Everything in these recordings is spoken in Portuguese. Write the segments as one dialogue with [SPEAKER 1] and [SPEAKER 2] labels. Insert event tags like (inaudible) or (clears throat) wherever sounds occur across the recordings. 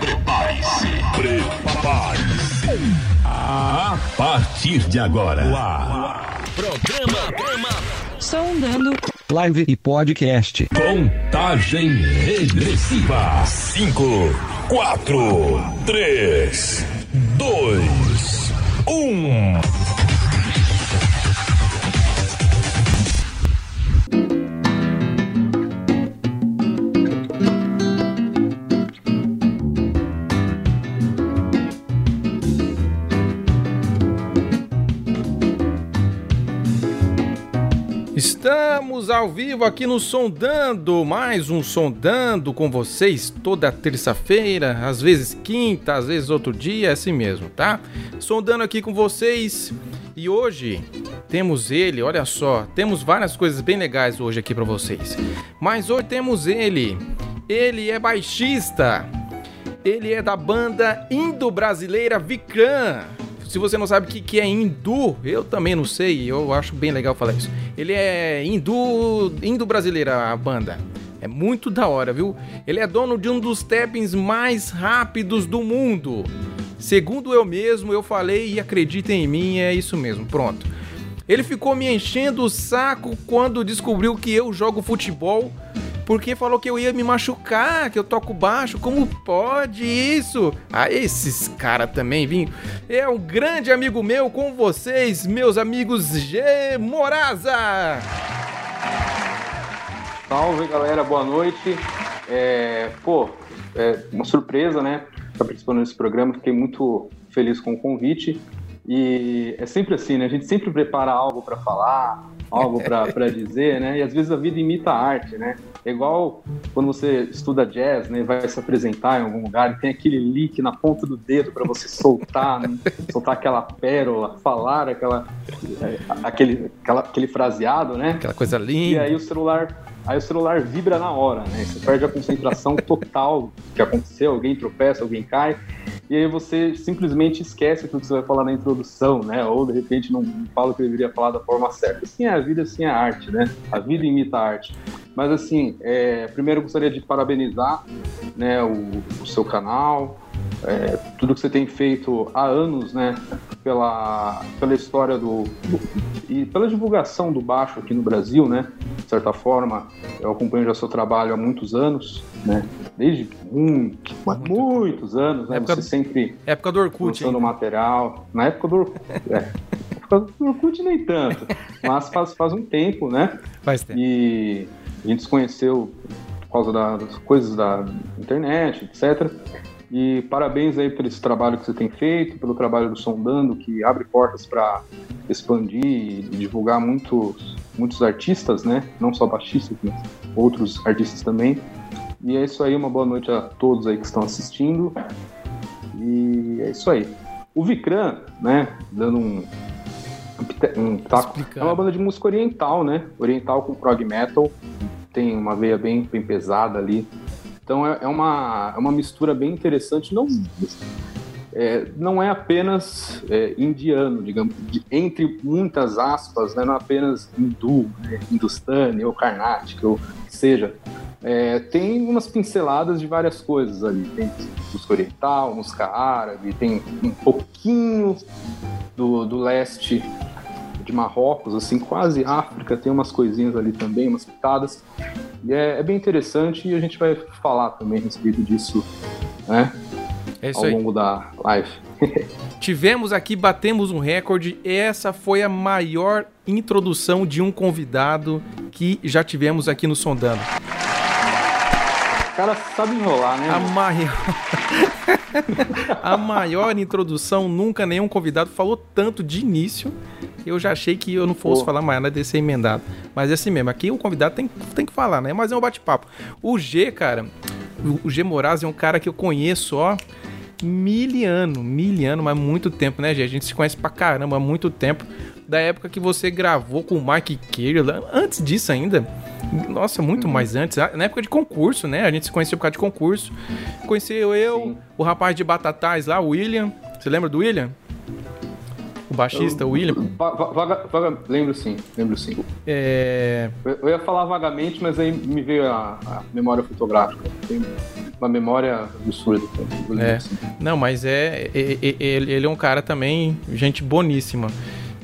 [SPEAKER 1] Prepare-se. Prepare-se. A partir de agora. Programa, programa.
[SPEAKER 2] Sondando. Live e podcast.
[SPEAKER 1] Contagem regressiva. 5, 4, 3, 2, 1.
[SPEAKER 3] Estamos ao vivo aqui no Sondando, mais um Sondando com vocês toda terça-feira, às vezes quinta, às vezes outro dia, é assim mesmo, tá? Sondando aqui com vocês e hoje temos ele, olha só, temos várias coisas bem legais hoje aqui para vocês. Mas hoje temos ele, ele é baixista, ele é da banda Indo-Brasileira Vicran. Se você não sabe o que, que é hindu, eu também não sei, eu acho bem legal falar isso. Ele é hindu, hindu brasileira a banda. É muito da hora, viu? Ele é dono de um dos tappings mais rápidos do mundo. Segundo eu mesmo, eu falei e acreditem em mim, é isso mesmo. Pronto. Ele ficou me enchendo o saco quando descobriu que eu jogo futebol porque falou que eu ia me machucar, que eu toco baixo. Como pode isso? Ah, esses caras também, vim. É um grande amigo meu com vocês, meus amigos G Moraza.
[SPEAKER 4] Salve galera, boa noite. É, pô, é uma surpresa, né? Estar participando desse programa, fiquei muito feliz com o convite. E é sempre assim, né? A gente sempre prepara algo para falar, algo para dizer, né? E às vezes a vida imita a arte, né? É igual quando você estuda jazz, né? Vai se apresentar em algum lugar e tem aquele lick na ponta do dedo para você soltar, né? (laughs) soltar aquela pérola, falar aquela, é, aquele, aquela, aquele fraseado, né?
[SPEAKER 3] Aquela coisa linda.
[SPEAKER 4] E aí o celular aí o celular vibra na hora, né? Você perde a concentração (laughs) total do que aconteceu, alguém tropeça, alguém cai, e aí você simplesmente esquece aquilo que você vai falar na introdução, né? Ou de repente não fala o que deveria falar da forma certa. Assim é a vida, assim é a arte, né? A vida imita a arte. Mas assim, é, primeiro eu gostaria de parabenizar né, o, o seu canal, é, tudo que você tem feito há anos, né, pela, pela história do, do, e pela divulgação do baixo aqui no Brasil, né, de certa forma, eu acompanho já seu trabalho há muitos anos, né, desde muito, Muito. muitos anos, né,
[SPEAKER 3] época,
[SPEAKER 4] você sempre
[SPEAKER 3] época do Orkut,
[SPEAKER 4] lançando material, na época do Orkut, é, época do Orkut nem tanto, mas faz, faz um tempo, né,
[SPEAKER 3] faz tempo.
[SPEAKER 4] e a gente se conheceu por causa das coisas da internet, etc. E parabéns aí por esse trabalho que você tem feito, pelo trabalho do Sondando, que abre portas para expandir e divulgar muitos, muitos artistas, né? Não só baixistas, mas outros artistas também. E é isso aí, uma boa noite a todos aí que estão assistindo. E é isso aí. O Vikram, né, dando um, um taco, é uma banda de música oriental, né? Oriental com prog metal. Tem uma veia bem, bem pesada ali então é, é, uma, é uma mistura bem interessante, não, é, não é apenas é, indiano, digamos, de, entre muitas aspas, né, não é apenas hindu, né, hindustani ou carnática, ou seja. É, tem umas pinceladas de várias coisas ali. Tem música oriental, música árabe, tem um pouquinho do, do leste de Marrocos, assim, quase África, tem umas coisinhas ali também, umas pitadas. E é, é bem interessante e a gente vai falar também a respeito disso, né?
[SPEAKER 3] É isso
[SPEAKER 4] ao
[SPEAKER 3] aí.
[SPEAKER 4] longo da live. (laughs)
[SPEAKER 3] Tivemos aqui, batemos um recorde. Essa foi a maior introdução de um convidado que já tivemos aqui no Sondando.
[SPEAKER 4] O cara sabe enrolar, né?
[SPEAKER 3] A maior... (laughs) (laughs) a maior introdução, nunca nenhum convidado falou tanto de início. Eu já achei que eu não fosse
[SPEAKER 4] Pô.
[SPEAKER 3] falar mais nada desse emendado. Mas é assim mesmo, aqui o convidado tem, tem que falar, né? Mas é um bate-papo. O G, cara, o G Moraes é um cara que eu conheço, ó, miliano, miliano, mas muito tempo, né, G? A gente se conhece pra caramba há muito tempo. Da época que você gravou com o Mike Carey, antes disso ainda. Nossa, muito mais antes. Na época de concurso, né? A gente se conheceu por causa de concurso. Conheceu eu,
[SPEAKER 4] Sim.
[SPEAKER 3] o rapaz de Batatais lá, o William. Você lembra do William? O baixista, o William.
[SPEAKER 4] Va- va- vaga- vaga- lembro sim, lembro sim.
[SPEAKER 3] É...
[SPEAKER 4] Eu, ia falar vagamente, mas aí me veio a, a memória fotográfica. Tem uma memória absurda.
[SPEAKER 3] É.
[SPEAKER 4] Assim.
[SPEAKER 3] Não, mas é, é, é- ele é um cara também, gente boníssima.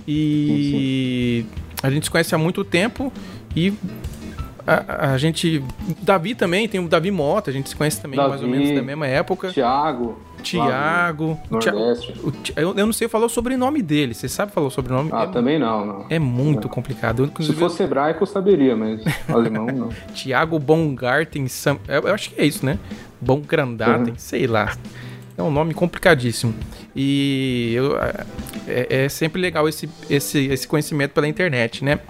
[SPEAKER 3] E a gente se conhece há muito tempo e a, a gente. Davi também, tem o Davi Mota, a gente se conhece também mais ou
[SPEAKER 4] Davi,
[SPEAKER 3] menos da mesma época.
[SPEAKER 4] Tiago.
[SPEAKER 3] Tiago. Eu, eu não sei falar o sobrenome dele. Você sabe falar o sobrenome?
[SPEAKER 4] Ah,
[SPEAKER 3] é,
[SPEAKER 4] também não, não.
[SPEAKER 3] é muito complicado. Eu,
[SPEAKER 4] Se fosse hebraico, eu saberia, mas (laughs) alemão não.
[SPEAKER 3] Tiago Baumgarten, Sam- eu, eu acho que é isso, né? Baumgarten,
[SPEAKER 4] Uhum.
[SPEAKER 3] sei lá. É um nome complicadíssimo. E eu- é, é sempre legal esse, esse, esse conhecimento pela internet, né?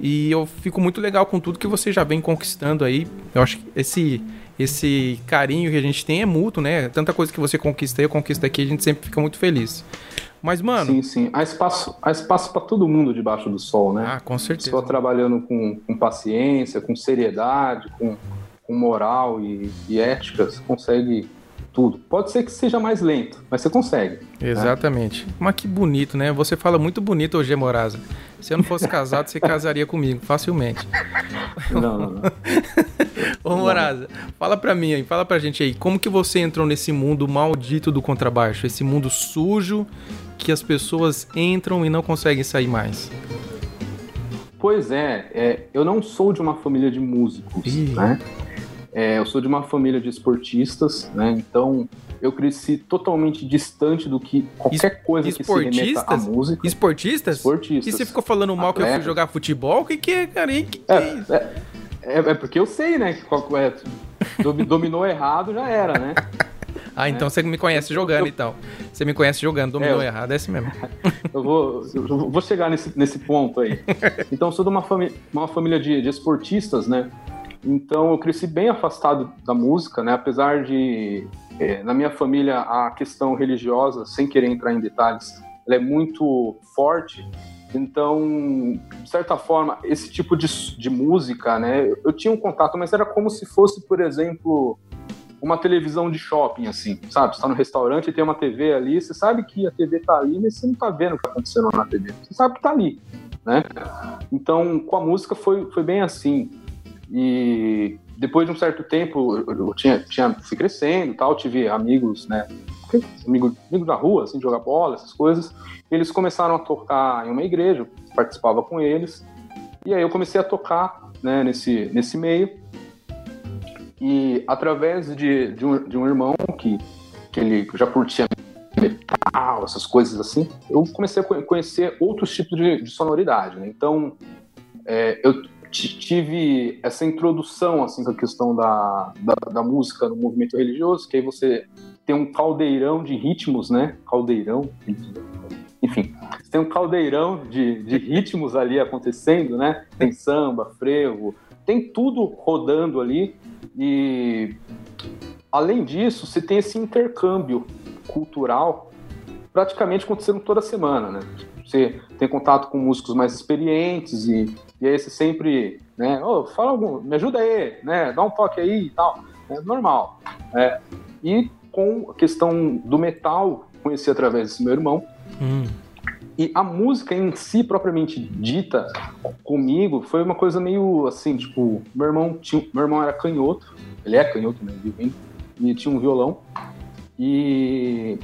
[SPEAKER 3] E eu fico muito legal com tudo que você já vem conquistando aí. Eu acho que esse, esse carinho que a gente tem é mútuo, né? Tanta coisa que você conquista eu conquisto aqui, a gente sempre fica muito feliz. Mas, mano.
[SPEAKER 4] Sim, sim. Há espaço, há espaço para todo mundo debaixo do sol, né?
[SPEAKER 3] Ah, com certeza.
[SPEAKER 4] Só trabalhando com, com paciência, com seriedade, com, com moral e, e ética, você consegue tudo. Pode ser que seja mais lento, mas você consegue.
[SPEAKER 3] Exatamente. Mas que bonito, né? Você fala muito bonito hoje, Moraza. Se eu não fosse casado, você casaria comigo, facilmente.
[SPEAKER 4] Não, não, não. (laughs)
[SPEAKER 3] Ô, Moraza, fala pra mim aí, fala pra gente aí, como que você entrou nesse mundo maldito do contrabaixo? Esse mundo sujo que as pessoas entram e não conseguem sair mais.
[SPEAKER 4] Pois é, é, eu não sou de uma família de músicos,
[SPEAKER 3] Ih.
[SPEAKER 4] né? É, eu sou de uma família de esportistas, né? Então eu cresci totalmente distante do que qualquer coisa que se remeta à música.
[SPEAKER 3] Esportistas?
[SPEAKER 4] Esportistas.
[SPEAKER 3] E você ficou falando mal que eu fui
[SPEAKER 4] Atleta.
[SPEAKER 3] jogar futebol? O que que é, cara? Que que é isso?
[SPEAKER 4] É, é, é porque eu sei, né? Que qual- é, domi- dominou errado já era, né? (laughs)
[SPEAKER 3] Ah, então você me conhece jogando, então. Você me conhece jogando, dominou
[SPEAKER 4] É, eu-
[SPEAKER 3] errado, é assim mesmo. (laughs)
[SPEAKER 4] Eu vou, eu vou chegar nesse, nesse ponto aí. Então, eu sou de uma, uma família de, de esportistas, né? Então, eu cresci bem afastado da música, né? Apesar de, eh, na minha família, a questão religiosa, sem querer entrar em detalhes, ela é muito forte. Então, de certa forma, esse tipo de, de música, né? Eu tinha um contato, mas era como se fosse, por exemplo, uma televisão de shopping, assim, sabe? Você tá no restaurante e tem uma TV ali, você sabe que a TV tá ali, mas você não tá vendo o que tá acontecendo na TV. Você sabe que tá ali, né? Então, com a música foi, foi bem assim. E depois de um certo tempo, eu, tinha, tinha, fui crescendo tal, tive amigos, né? Amigos amigo da rua, assim, de jogar bola, essas coisas. Eles começaram a tocar em uma igreja, eu participava com eles. E aí eu comecei a tocar, né, nesse, nesse meio. E através de, de, um, de um irmão que, que ele já curtia metal, essas coisas assim, eu comecei a co- conhecer outros tipos de, de sonoridade. Né? Então, é, eu tive essa introdução assim com a questão da, da, da música no movimento religioso, que aí você tem um caldeirão de ritmos, né? Caldeirão, enfim, você tem um caldeirão de, de ritmos ali acontecendo, né? Tem samba, frevo, tem tudo rodando ali e além disso, você tem esse intercâmbio cultural praticamente acontecendo toda semana, né? Você tem contato com músicos mais experientes e, e aí você sempre, né? Oh, fala algum, me ajuda aí, né? Dá um toque aí e tal. É normal. É, e com a questão do metal, conheci através desse meu irmão.
[SPEAKER 3] Hum.
[SPEAKER 4] E a música em si, propriamente dita, comigo, foi uma coisa meio assim, tipo, meu irmão, tinha, meu irmão era canhoto, ele é canhoto, né, e tinha um violão, e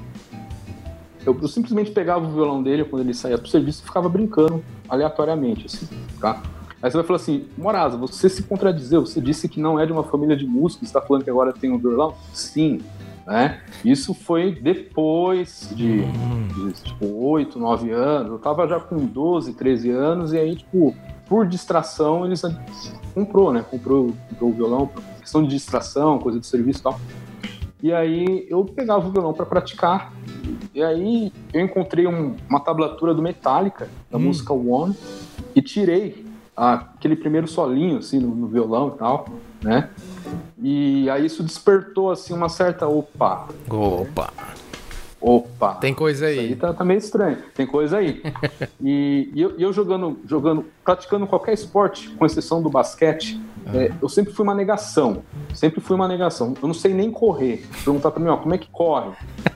[SPEAKER 4] eu, eu simplesmente pegava o violão dele quando ele saía pro serviço e ficava brincando aleatoriamente, assim, tá? Aí você vai falar assim, Moraza, você se contradizeu, você disse que não é de uma família de músicos, você tá falando que agora tem um violão? Sim, né? Isso foi depois de, de tipo, 8, 9 anos, eu tava já com 12, 13 anos, e aí, tipo, por distração, eles comprou, né? Comprou, comprou o violão, questão de distração, coisa de serviço e tal. E aí eu pegava o violão para praticar. E aí eu encontrei um- uma tablatura do Metallica, da
[SPEAKER 3] Hum.
[SPEAKER 4] música One, e tirei aquele primeiro solinho assim no, no violão e tal, né? E aí isso despertou assim uma certa opa,
[SPEAKER 3] Opa,
[SPEAKER 4] opa.
[SPEAKER 3] tem coisa
[SPEAKER 4] Isso aí
[SPEAKER 3] aí.
[SPEAKER 4] tá, tá meio estranho, tem coisa aí. (laughs) e, e eu, e eu jogando, jogando, praticando qualquer esporte, com exceção do basquete, é, eu sempre fui uma negação. Sempre fui uma negação. Eu não sei nem correr. Perguntar pra mim, ó, como é que corre?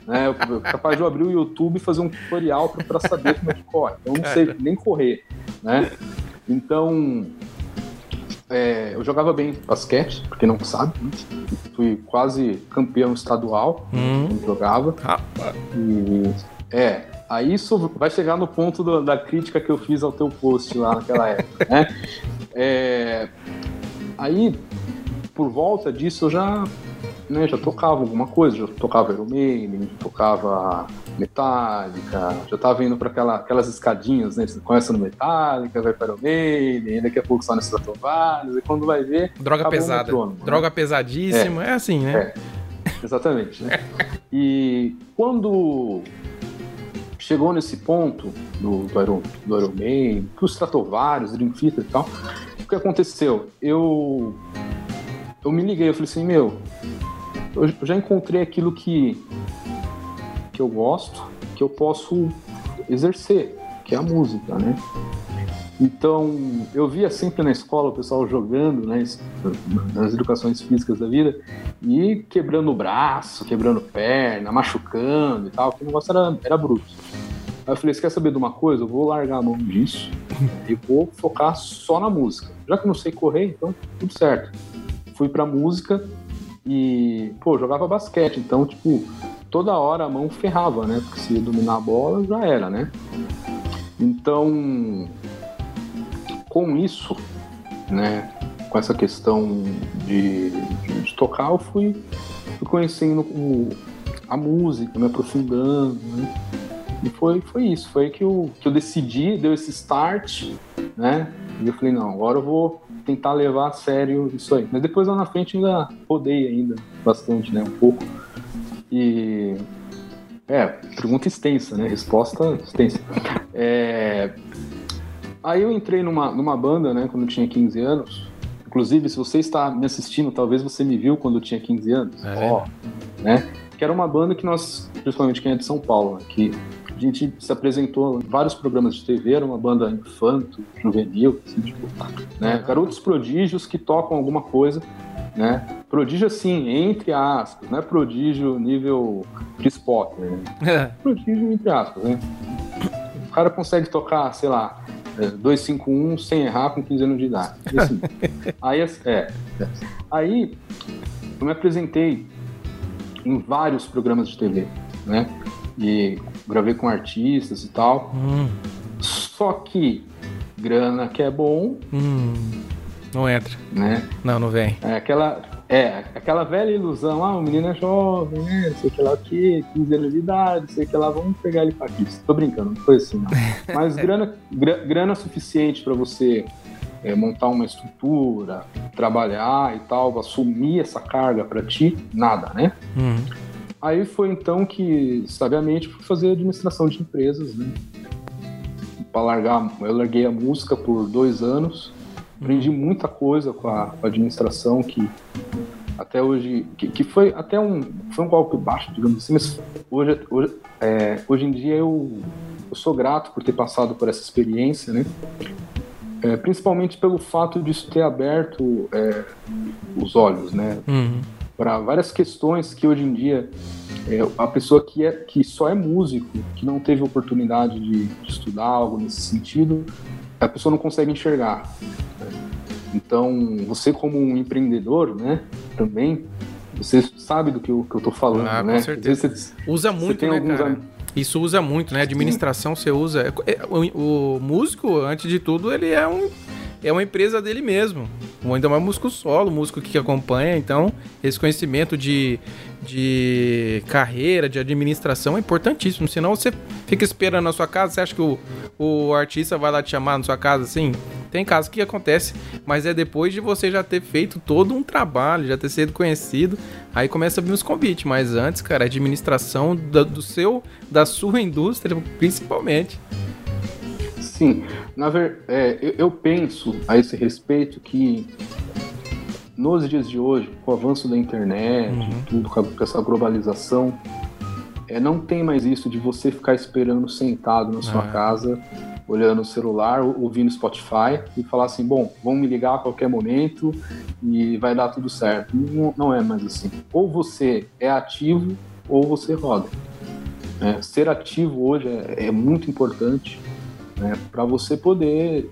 [SPEAKER 4] Né, eu, eu, capaz de eu abrir o YouTube e fazer um tutorial pra, pra saber como é que corre. Eu não sei nem correr, né? Então, é, eu jogava bem basquete, porque não sabe. Né? Fui quase campeão estadual
[SPEAKER 3] Hum.
[SPEAKER 4] jogava.
[SPEAKER 3] Rapaz.
[SPEAKER 4] E é, aí isso vai chegar no ponto do- da crítica que eu fiz ao teu post lá naquela época, né? É, aí, por volta disso, eu já, né, já tocava alguma coisa, já tocava Iron Maiden, tocava Metallica, já tava indo para aquela, aquelas escadinhas, né? Você começa no Metallica, vai para Iron Maiden, daqui a pouco só no Stratovarius, e quando vai ver,
[SPEAKER 3] Droga pesada.
[SPEAKER 4] metrônomo, né?
[SPEAKER 3] Droga pesadíssima. É, assim, né?
[SPEAKER 4] Exatamente, né? (laughs) E quando chegou nesse ponto do, do, Iron, do Iron Man, que os Stratovarius, Dream Theater e tal, que aconteceu? Eu, eu me liguei, eu falei assim, meu, eu já encontrei aquilo que, que eu gosto, que eu posso exercer, que é a música, né? Então, eu via sempre na escola o pessoal jogando, né, nas educações físicas da vida, e quebrando o braço, quebrando perna, machucando e tal, que o negócio era, era bruto. Aí eu falei, você quer saber de uma coisa? Eu vou largar a mão disso e vou focar só na música. Já que eu não sei correr, então tudo certo. Fui pra música e, pô, jogava basquete, então, tipo, toda hora a mão ferrava, né? Porque se dominar a bola, já era, né? Então, com isso, né, com essa questão de, de, de tocar, eu fui, fui conhecendo o, a música, me aprofundando, né? E foi, foi isso, foi que eu, que eu decidi, deu esse start, né? E eu falei, não, agora eu vou tentar levar a sério isso aí. Mas depois lá na frente ainda rodei ainda bastante, né? Um pouco. E. É, pergunta extensa, né? Resposta extensa. É, Aí eu entrei numa, numa banda, né, quando eu tinha 15 anos. Inclusive, se você está me assistindo, talvez você me viu quando eu tinha 15 anos.
[SPEAKER 3] É.
[SPEAKER 4] Ó, né? Que era uma banda que nós, principalmente quem é de São Paulo, né, que a gente se apresentou em vários programas de TV, era uma banda infanto, juvenil, assim, tipo, né? Garotos prodígios que tocam alguma coisa, né? Prodígio assim, entre aspas, não é prodígio nível Chris Potter, né? Prodígio entre aspas, né? O cara consegue tocar, sei lá, é, 251 sem errar com 15 anos de idade. Assim, (laughs) aí, é, aí eu me apresentei em vários programas de TV, né? E gravei com artistas e tal.
[SPEAKER 3] Hum,
[SPEAKER 4] Só que grana que é bom,
[SPEAKER 3] hum, não entra.
[SPEAKER 4] né?
[SPEAKER 3] Não, não vem.
[SPEAKER 4] É aquela, é, aquela velha ilusão, ah, o menino é jovem, né? Sei o que lá o quê, 15 anos de idade, sei o que lá, vamos pegar ele pra aqui. Tô brincando, não foi assim, não. (laughs) Mas grana, gra- grana suficiente para você é, montar uma estrutura, trabalhar e tal, assumir essa carga para ti, nada, né?
[SPEAKER 3] Hum,
[SPEAKER 4] Aí foi então que, sabiamente, fui fazer administração de empresas, né? Para largar, eu larguei a música por dois anos, aprendi muita coisa com a, com a administração que até hoje, que, que foi até um, foi um golpe baixo, digamos assim, mas hoje, hoje, é, hoje em dia eu, eu sou grato por ter passado por essa experiência, né? É, principalmente pelo fato de isso ter aberto é, os olhos, né?
[SPEAKER 3] hum,
[SPEAKER 4] para várias questões que hoje em dia é, a pessoa que, é, que só é músico, que não teve oportunidade de, de estudar algo nesse sentido, a pessoa não consegue enxergar. Então, você como um empreendedor, né, também, você sabe do que eu, que eu tô falando,
[SPEAKER 3] Ah, com
[SPEAKER 4] né?
[SPEAKER 3] certeza.
[SPEAKER 4] Às vezes você-
[SPEAKER 3] Usa muito, né,
[SPEAKER 4] alguns
[SPEAKER 3] cara?
[SPEAKER 4] am-
[SPEAKER 3] Isso usa muito, né? Administração você usa. É, O, o músico, antes de tudo, ele é um. É uma empresa dele mesmo. Ou ainda mais músico solo, músico que acompanha. Então, esse conhecimento de, de carreira, de administração é importantíssimo. Senão você fica esperando na sua casa. Você acha que o, o artista vai lá te chamar na sua casa assim? Tem casos que acontece, mas é depois de você já ter feito todo um trabalho, já ter sido conhecido, aí começa a vir os convites. Mas antes, cara, a administração do seu, da sua indústria, principalmente.
[SPEAKER 4] Sim, na ver, é, eu, eu penso a esse respeito que nos dias de hoje, com o avanço da internet,
[SPEAKER 3] Uhum.
[SPEAKER 4] tudo com, essa globalização, é, não tem mais isso de você ficar esperando sentado na sua
[SPEAKER 3] Ah.
[SPEAKER 4] casa, olhando o celular, ou- ouvindo Spotify e falar assim, bom, vão me ligar a qualquer momento e vai dar tudo certo. Não, não é mais assim. Ou você é ativo ou você roda. É, ser ativo hoje é, é muito importante né, para você poder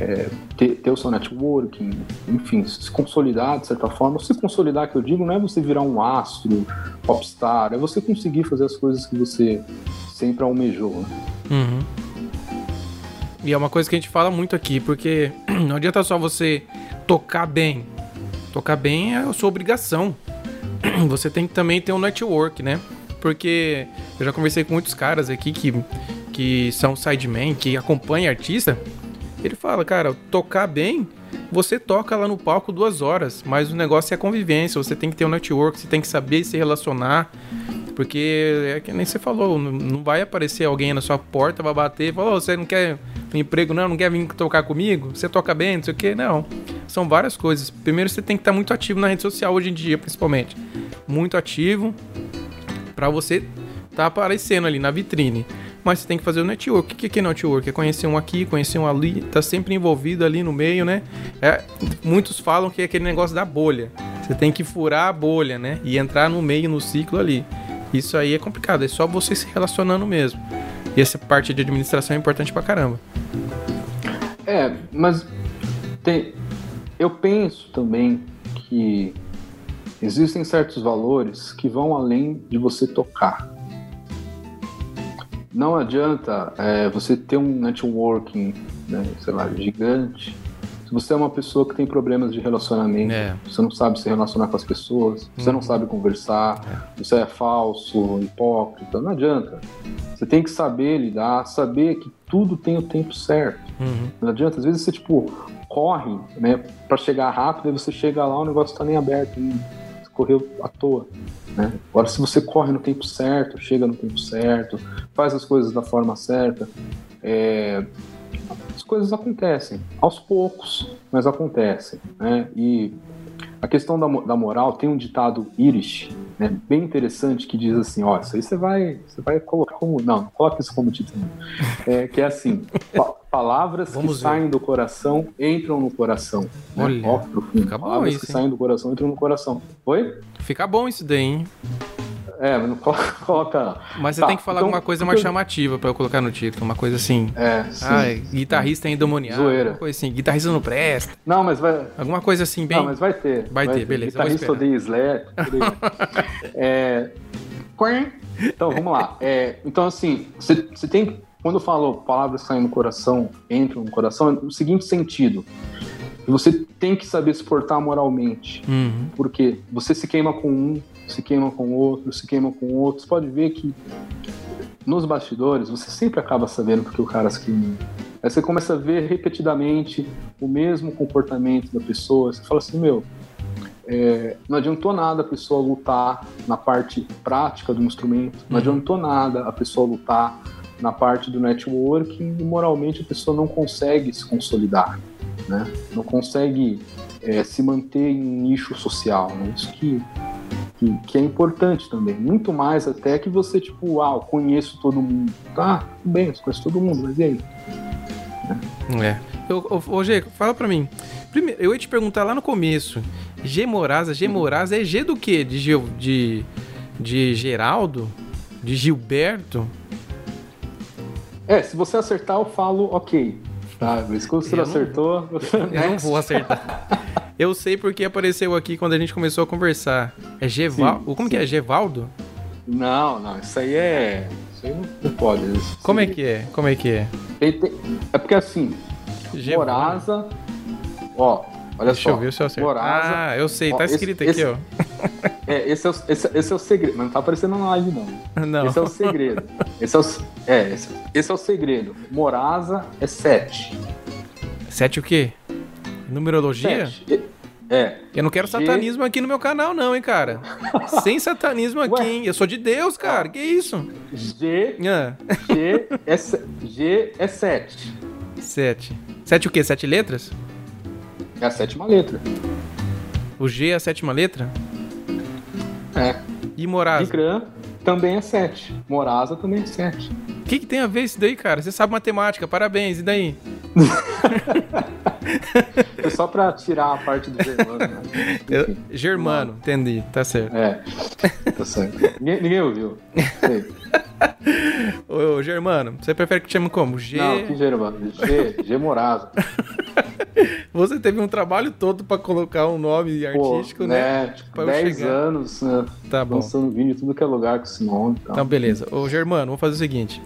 [SPEAKER 4] é, ter, ter, o seu networking, enfim, se consolidar de certa forma. Se consolidar, que eu digo, não é você virar um astro, popstar, é você conseguir fazer as coisas que você sempre almejou. Né?
[SPEAKER 3] Uhum. E é uma coisa que a gente fala muito aqui, porque (clears throat) não adianta só você tocar bem. Tocar bem é a sua obrigação. (clears throat) Você tem que também ter um network, né? Porque eu já conversei com muitos caras aqui que, que são sidemen, que acompanham artista. Ele fala, cara, tocar bem, você toca lá no palco duas horas, mas o negócio é a convivência, você tem que ter um network, você tem que saber se relacionar. Porque é que nem você falou, não vai aparecer alguém na sua porta, vai bater falar, oh, você não quer um emprego, não? Não quer vir tocar comigo? Você toca bem, não sei o que? Não. São várias coisas. Primeiro você tem que estar muito ativo na rede social hoje em dia, principalmente. Muito ativo para você tá aparecendo ali na vitrine. Mas você tem que fazer o network. O que é network? É conhecer um aqui, conhecer um ali, tá sempre envolvido ali no meio, né? É, muitos falam que é aquele negócio da bolha. Você tem que furar a bolha, né? E entrar no meio, no ciclo ali. Isso aí é complicado, é só você se relacionando mesmo. E essa parte de administração é importante pra caramba.
[SPEAKER 4] É, mas tem, eu penso também que existem certos valores que vão além de você tocar. Não adianta é, você ter um networking, né, sei lá, gigante se você é uma pessoa que tem problemas de relacionamento, é. você não sabe se relacionar com as pessoas, você não uhum. sabe conversar, é. você é falso, hipócrita, não adianta. Você tem que saber lidar, saber que tudo tem o tempo certo. Uhum. Não adianta, às vezes você tipo corre, né, para chegar rápido e você chega lá, o negócio tá nem aberto, ainda. Correu à toa. Né? Agora, se você corre no tempo certo, chega no tempo certo, faz as coisas da forma certa, é, as coisas acontecem, aos poucos, mas acontecem. Né? E a questão da, da moral tem um ditado Irish, né, bem interessante, que diz assim: ó, isso aí você vai, você vai colocar como. Não, não coloca isso como título. É, que é assim: pa palavras Vamos que ver. saem do coração entram no coração.
[SPEAKER 3] Né? Olha,
[SPEAKER 4] né? Ó, profundo. Fica palavras isso, que hein? saem do coração entram no coração. Oi?
[SPEAKER 3] Fica bom isso daí, hein?
[SPEAKER 4] É, não (laughs) coloca.
[SPEAKER 3] Mas você tá, tem que falar então, alguma coisa mais chamativa pra eu colocar no título. Uma coisa assim.
[SPEAKER 4] É, sim.
[SPEAKER 3] Ah, guitarrista endemoniado. Zoeira. Uma coisa assim. Guitarrista não presta.
[SPEAKER 4] Não, mas vai.
[SPEAKER 3] Alguma coisa assim, bem.
[SPEAKER 4] Não, mas vai ter.
[SPEAKER 3] Vai, vai ter, ter, beleza.
[SPEAKER 4] Guitarrista odeia Slayer. (laughs) é. Então, vamos lá. É, então, assim, você tem. Quando eu falo palavras saem no coração, entram no coração, é no seguinte sentido. Você tem que saber se portar moralmente. Uhum. Porque você se queima com um, se queima com outro, se queima com outro. Você pode ver que nos bastidores você sempre acaba sabendo porque o cara se queima. Aí você começa a ver repetidamente o mesmo comportamento da pessoa. Você fala assim, meu, é, não adiantou nada a pessoa lutar na parte prática do instrumento, não uhum. adiantou nada a pessoa lutar na parte do networking e moralmente a pessoa não consegue se consolidar, né? não consegue é, se manter em um nicho social. Né? Isso que que, que, é importante também. Muito mais até que você, tipo, ah, eu conheço todo mundo. Tá, tudo bem, você conhece todo mundo, mas e aí?
[SPEAKER 3] É. Eu, ô, Gê, fala pra mim. Primeiro, eu ia te perguntar lá no começo. G Moraza, G Moraza é G do quê? De, Gil, de, de Geraldo? De Gilberto?
[SPEAKER 4] É, se você acertar, eu falo ok. Tá, mas quando você não acertou, você... (laughs)
[SPEAKER 3] Eu não vou acertar. (laughs) Eu sei porque apareceu aqui quando a gente começou a conversar. É Gevaldo? Como sim. que é? Gevaldo?
[SPEAKER 4] Não, não, isso aí é. Isso aí não pode. Isso
[SPEAKER 3] Como é que é? Como é que é?
[SPEAKER 4] É porque assim, Gevaldo. Morasa. Ó, olha
[SPEAKER 3] Deixa
[SPEAKER 4] só.
[SPEAKER 3] eu ver se eu acerto. Morasa, ah, eu sei, tá escrito
[SPEAKER 4] esse,
[SPEAKER 3] aqui,
[SPEAKER 4] esse, ó. (laughs) É, esse é, o, esse, esse, é o segredo. Mas não tá aparecendo na live, não.
[SPEAKER 3] Não.
[SPEAKER 4] Esse é o segredo. esse é o, é, esse, esse é o segredo. Morasa é 7.
[SPEAKER 3] 7 o quê? Numerologia?
[SPEAKER 4] Sete. É.
[SPEAKER 3] Eu não quero G... satanismo aqui no meu canal, não, hein, cara. (laughs) Sem satanismo aqui, hein? Eu sou de Deus, cara. Que isso?
[SPEAKER 4] G. Ah. G, é, G é 7.
[SPEAKER 3] 7. 7 o quê? 7 letras?
[SPEAKER 4] É a sétima letra.
[SPEAKER 3] O G é a sétima letra?
[SPEAKER 4] É.
[SPEAKER 3] E Morasa?
[SPEAKER 4] Ikran também é 7. Morasa também é 7.
[SPEAKER 3] O que, que tem a ver isso daí, cara? Você sabe matemática, parabéns. E daí?
[SPEAKER 4] Foi (laughs) só pra tirar a parte do germano. Né? (laughs)
[SPEAKER 3] Eu, germano, entendi, tá certo.
[SPEAKER 4] É, tá certo. ninguém, ninguém ouviu. (laughs)
[SPEAKER 3] Ô, Germano, você prefere que te chame como? G...
[SPEAKER 4] Não, que Germano? G, G Morasa.
[SPEAKER 3] Você teve um trabalho todo pra colocar um nome artístico,
[SPEAKER 4] Pô,
[SPEAKER 3] né?
[SPEAKER 4] né? Tipo,
[SPEAKER 3] Pra eu
[SPEAKER 4] 10
[SPEAKER 3] chegar.
[SPEAKER 4] anos né,
[SPEAKER 3] Tá bom.
[SPEAKER 4] lançando vídeo em tudo que é lugar com esse nome. e tal.
[SPEAKER 3] Então, beleza. Ô, Germano, vamos fazer o seguinte.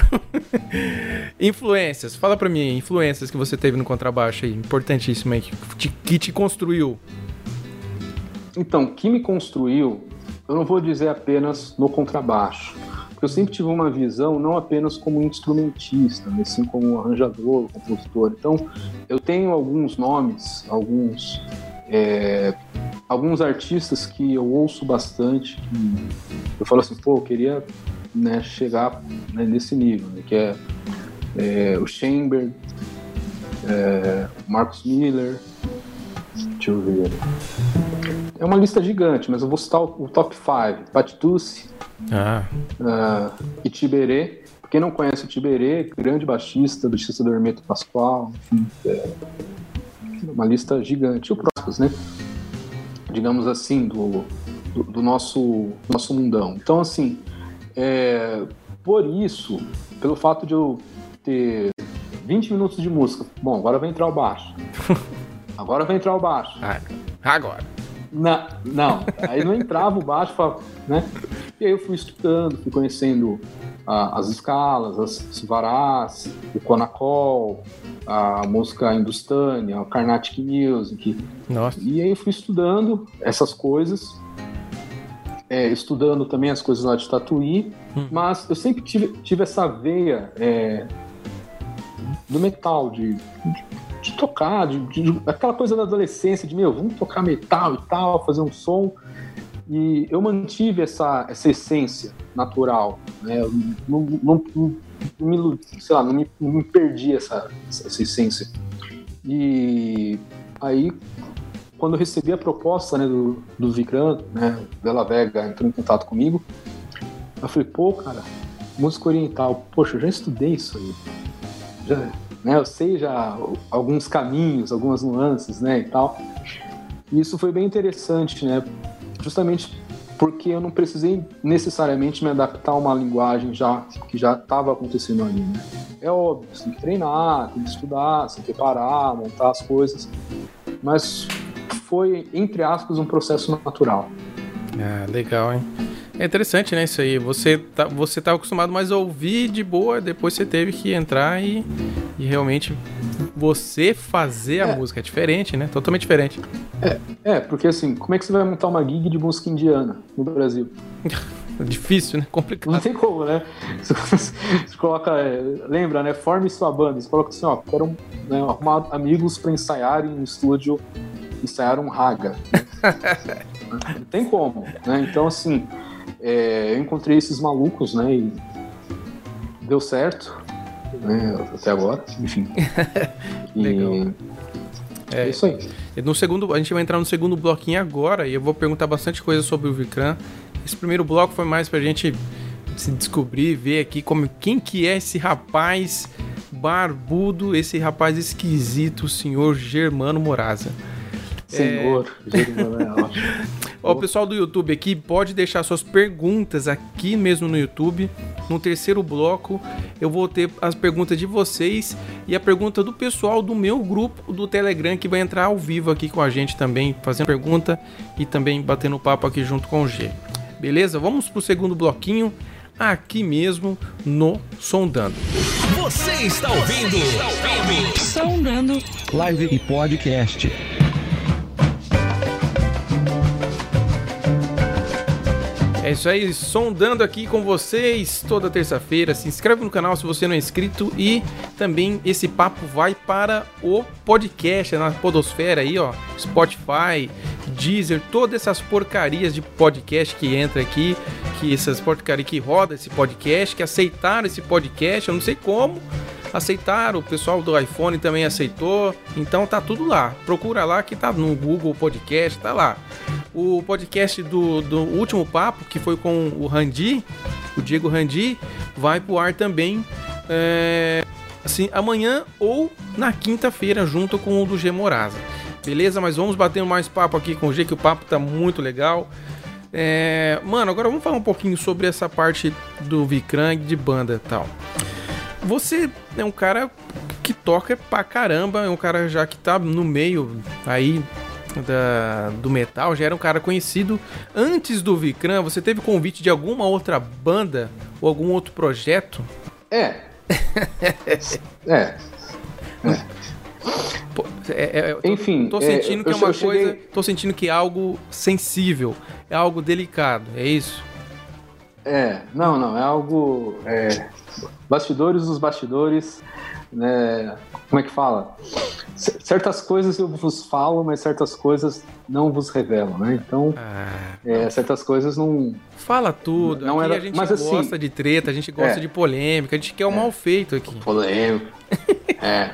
[SPEAKER 3] (laughs) influências. Fala pra mim, influências que você teve no contrabaixo aí. Importantíssimo aí, que te, que te construiu.
[SPEAKER 4] Então, que me construiu, eu não vou dizer apenas no contrabaixo. Porque eu sempre tive uma visão não apenas como instrumentista, mas sim como arranjador, compositor. Então, eu tenho alguns nomes, alguns, é, alguns artistas que eu ouço bastante. que eu falo assim, pô, eu queria né, chegar né, nesse nível, né, que é, é, o Chamber, é, Marcus Miller, deixa eu ver. É uma lista gigante, mas eu vou citar o, o top 5. Patitucci,
[SPEAKER 3] Ah,
[SPEAKER 4] uh, Itiberê. Quem não conhece o Tiberê, grande baixista, baixista do Hermeto Pascoal, enfim, é uma lista gigante. E o Próximos, né? Digamos assim, do, do, do nosso, nosso mundão. Então, assim, é, por isso, pelo fato de eu ter 20 minutos de música, bom, agora vai entrar o baixo. (laughs) Agora vai entrar o baixo.
[SPEAKER 3] ah, agora.
[SPEAKER 4] Na- não, aí não entrava o baixo, né? E aí eu fui estudando, fui conhecendo ah, as escalas, as svarás, o Conacol, a música hindustânia, o Carnatic Music.
[SPEAKER 3] Nossa.
[SPEAKER 4] E aí eu fui estudando essas coisas, é, estudando também as coisas lá de Tatuí,
[SPEAKER 3] Hum.
[SPEAKER 4] mas eu sempre tive, tive essa veia é, do metal, de, de, de tocar, de, de- aquela coisa da adolescência, de meu, vamos tocar metal e tal, fazer um som. E eu mantive essa, essa essência natural, né? Eu não, não, não, não me, sei lá, não me, não me perdi essa, essa essência. E aí, quando eu recebi a proposta né, do, do Vikram, né, Vega entrou em contato comigo, eu falei, pô, cara, música oriental, poxa, eu já estudei isso aí. Já, né, eu sei já alguns caminhos, algumas nuances, né, e tal. E isso foi bem interessante, né, justamente porque eu não precisei necessariamente me adaptar a uma linguagem já que já estava acontecendo ali, né. É óbvio, você tem que treinar, tem que estudar, que preparar, montar as coisas, mas foi, entre aspas, um processo natural.
[SPEAKER 3] Ah, legal, hein? É interessante, né, isso aí. Você tá, você tava acostumado mais a ouvir de boa, depois você teve que entrar e, e realmente você fazer a
[SPEAKER 4] É.
[SPEAKER 3] música é diferente, né? Totalmente diferente.
[SPEAKER 4] É, porque assim, como é que você vai montar uma gig de música indiana no Brasil?
[SPEAKER 3] É (laughs) Difícil, né?
[SPEAKER 4] Não
[SPEAKER 3] Complicado.
[SPEAKER 4] tem como, né? (laughs) Você coloca, é, lembra, né? Forme sua banda. Você coloca assim, ó, quero né, arrumar amigos para ensaiarem no estúdio, ensaiar um raga. (laughs) Não tem como, né? Então, assim, é, eu encontrei esses malucos, né? E deu certo, né? Até agora, enfim. (laughs) E
[SPEAKER 3] Legal.
[SPEAKER 4] é isso aí.
[SPEAKER 3] No segundo, a gente vai entrar no segundo bloquinho agora e eu vou perguntar bastante coisa sobre o Vikram. Esse primeiro bloco foi mais pra gente se descobrir, ver aqui como quem que é esse rapaz barbudo, esse rapaz esquisito, o senhor Germano Moraza.
[SPEAKER 4] Senhor, é.
[SPEAKER 3] Ó, (laughs) o pessoal do YouTube aqui pode deixar suas perguntas aqui mesmo no YouTube. No terceiro bloco, eu vou ter as perguntas de vocês e a pergunta do pessoal do meu grupo do Telegram que vai entrar ao vivo aqui com a gente também, fazendo pergunta e também batendo papo aqui junto com o G. Beleza? Vamos pro segundo bloquinho aqui mesmo no Sondando.
[SPEAKER 1] Você está ouvindo?
[SPEAKER 2] Sondando Live e Podcast.
[SPEAKER 3] É isso aí, sondando aqui com vocês toda terça-feira. Se inscreve no canal se você não é inscrito e também esse papo vai para o podcast na Podosfera aí, ó, Spotify, Deezer, todas essas porcarias de podcast que entra aqui, que essas porcarias que roda esse podcast, que aceitaram esse podcast, eu não sei como, aceitaram, o pessoal do iPhone também aceitou, então tá tudo lá. Procura lá que tá no Google Podcast, tá lá. O podcast do, do último papo, que foi com o Randi, o Diego Randi, vai pro ar também é, assim, amanhã ou na quinta-feira, junto com o do G Moraza. Beleza? Mas vamos bater mais papo aqui com o G, que o papo tá muito legal. É, mano, agora vamos falar um pouquinho sobre essa parte do Vikram de banda e tal. Você é um cara que toca pra caramba, é um cara já que tá no meio aí da, do metal, já era um cara conhecido. Antes do Vikram, você teve convite de alguma outra banda ou algum outro projeto?
[SPEAKER 4] É. (laughs) é.
[SPEAKER 3] Pô, é, é, tô,
[SPEAKER 4] Enfim,
[SPEAKER 3] tô sentindo
[SPEAKER 4] é,
[SPEAKER 3] que é uma
[SPEAKER 4] cheguei...
[SPEAKER 3] coisa, tô sentindo que é algo sensível, é algo delicado, é isso?
[SPEAKER 4] É, não, não, é algo é, bastidores dos bastidores, né? Como é que fala? Certas coisas eu vos falo, mas certas coisas não vos revelo, né? Então, ah, é, certas coisas não.
[SPEAKER 3] Fala tudo. Não aqui era, a gente mas, assim, gosta assim, de treta, a gente gosta é, de polêmica, a gente quer o é, mal feito aqui.
[SPEAKER 4] Polêmica. (laughs) é.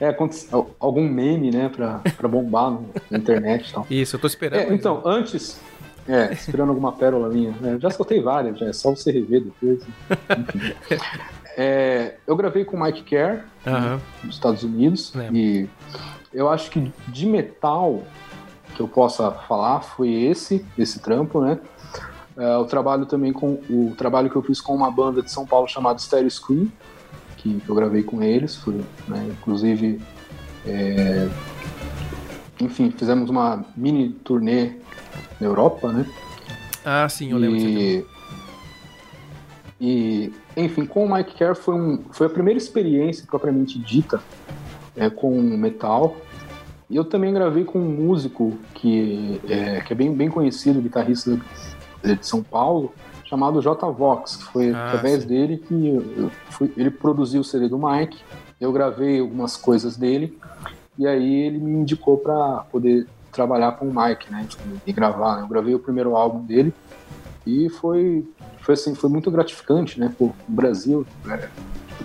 [SPEAKER 4] É, algum meme, né, pra, pra bombar na internet e tal.
[SPEAKER 3] Isso, eu tô esperando.
[SPEAKER 4] É, então, antes, é, esperando alguma pérola minha. É, já escutei várias, já é só você rever depois. (laughs) é, eu gravei com o Mike Kerr uhum. nos Estados Unidos e eu acho que de metal que eu possa falar foi esse, esse trampo, né? É, o trabalho também com o trabalho que eu fiz com uma banda de São Paulo chamada Stereo Screen, que eu gravei com eles, foi, né, inclusive, é, enfim, fizemos uma mini turnê na Europa, né?
[SPEAKER 3] Ah, sim, eu lembro.
[SPEAKER 4] E, e enfim, com o Mike Kerr foi, um, foi a primeira experiência propriamente dita é, com metal. E eu também gravei com um músico que é, que é bem, bem conhecido, guitarrista de São Paulo, chamado J Vox, foi ah, através sim. dele que fui, ele produziu o CD do Mike. Eu gravei algumas coisas dele e aí ele me indicou para poder trabalhar com o Mike, né? E gravar. Eu gravei o primeiro álbum dele e foi, foi assim, foi muito gratificante, né? Pô, o Brasil, é,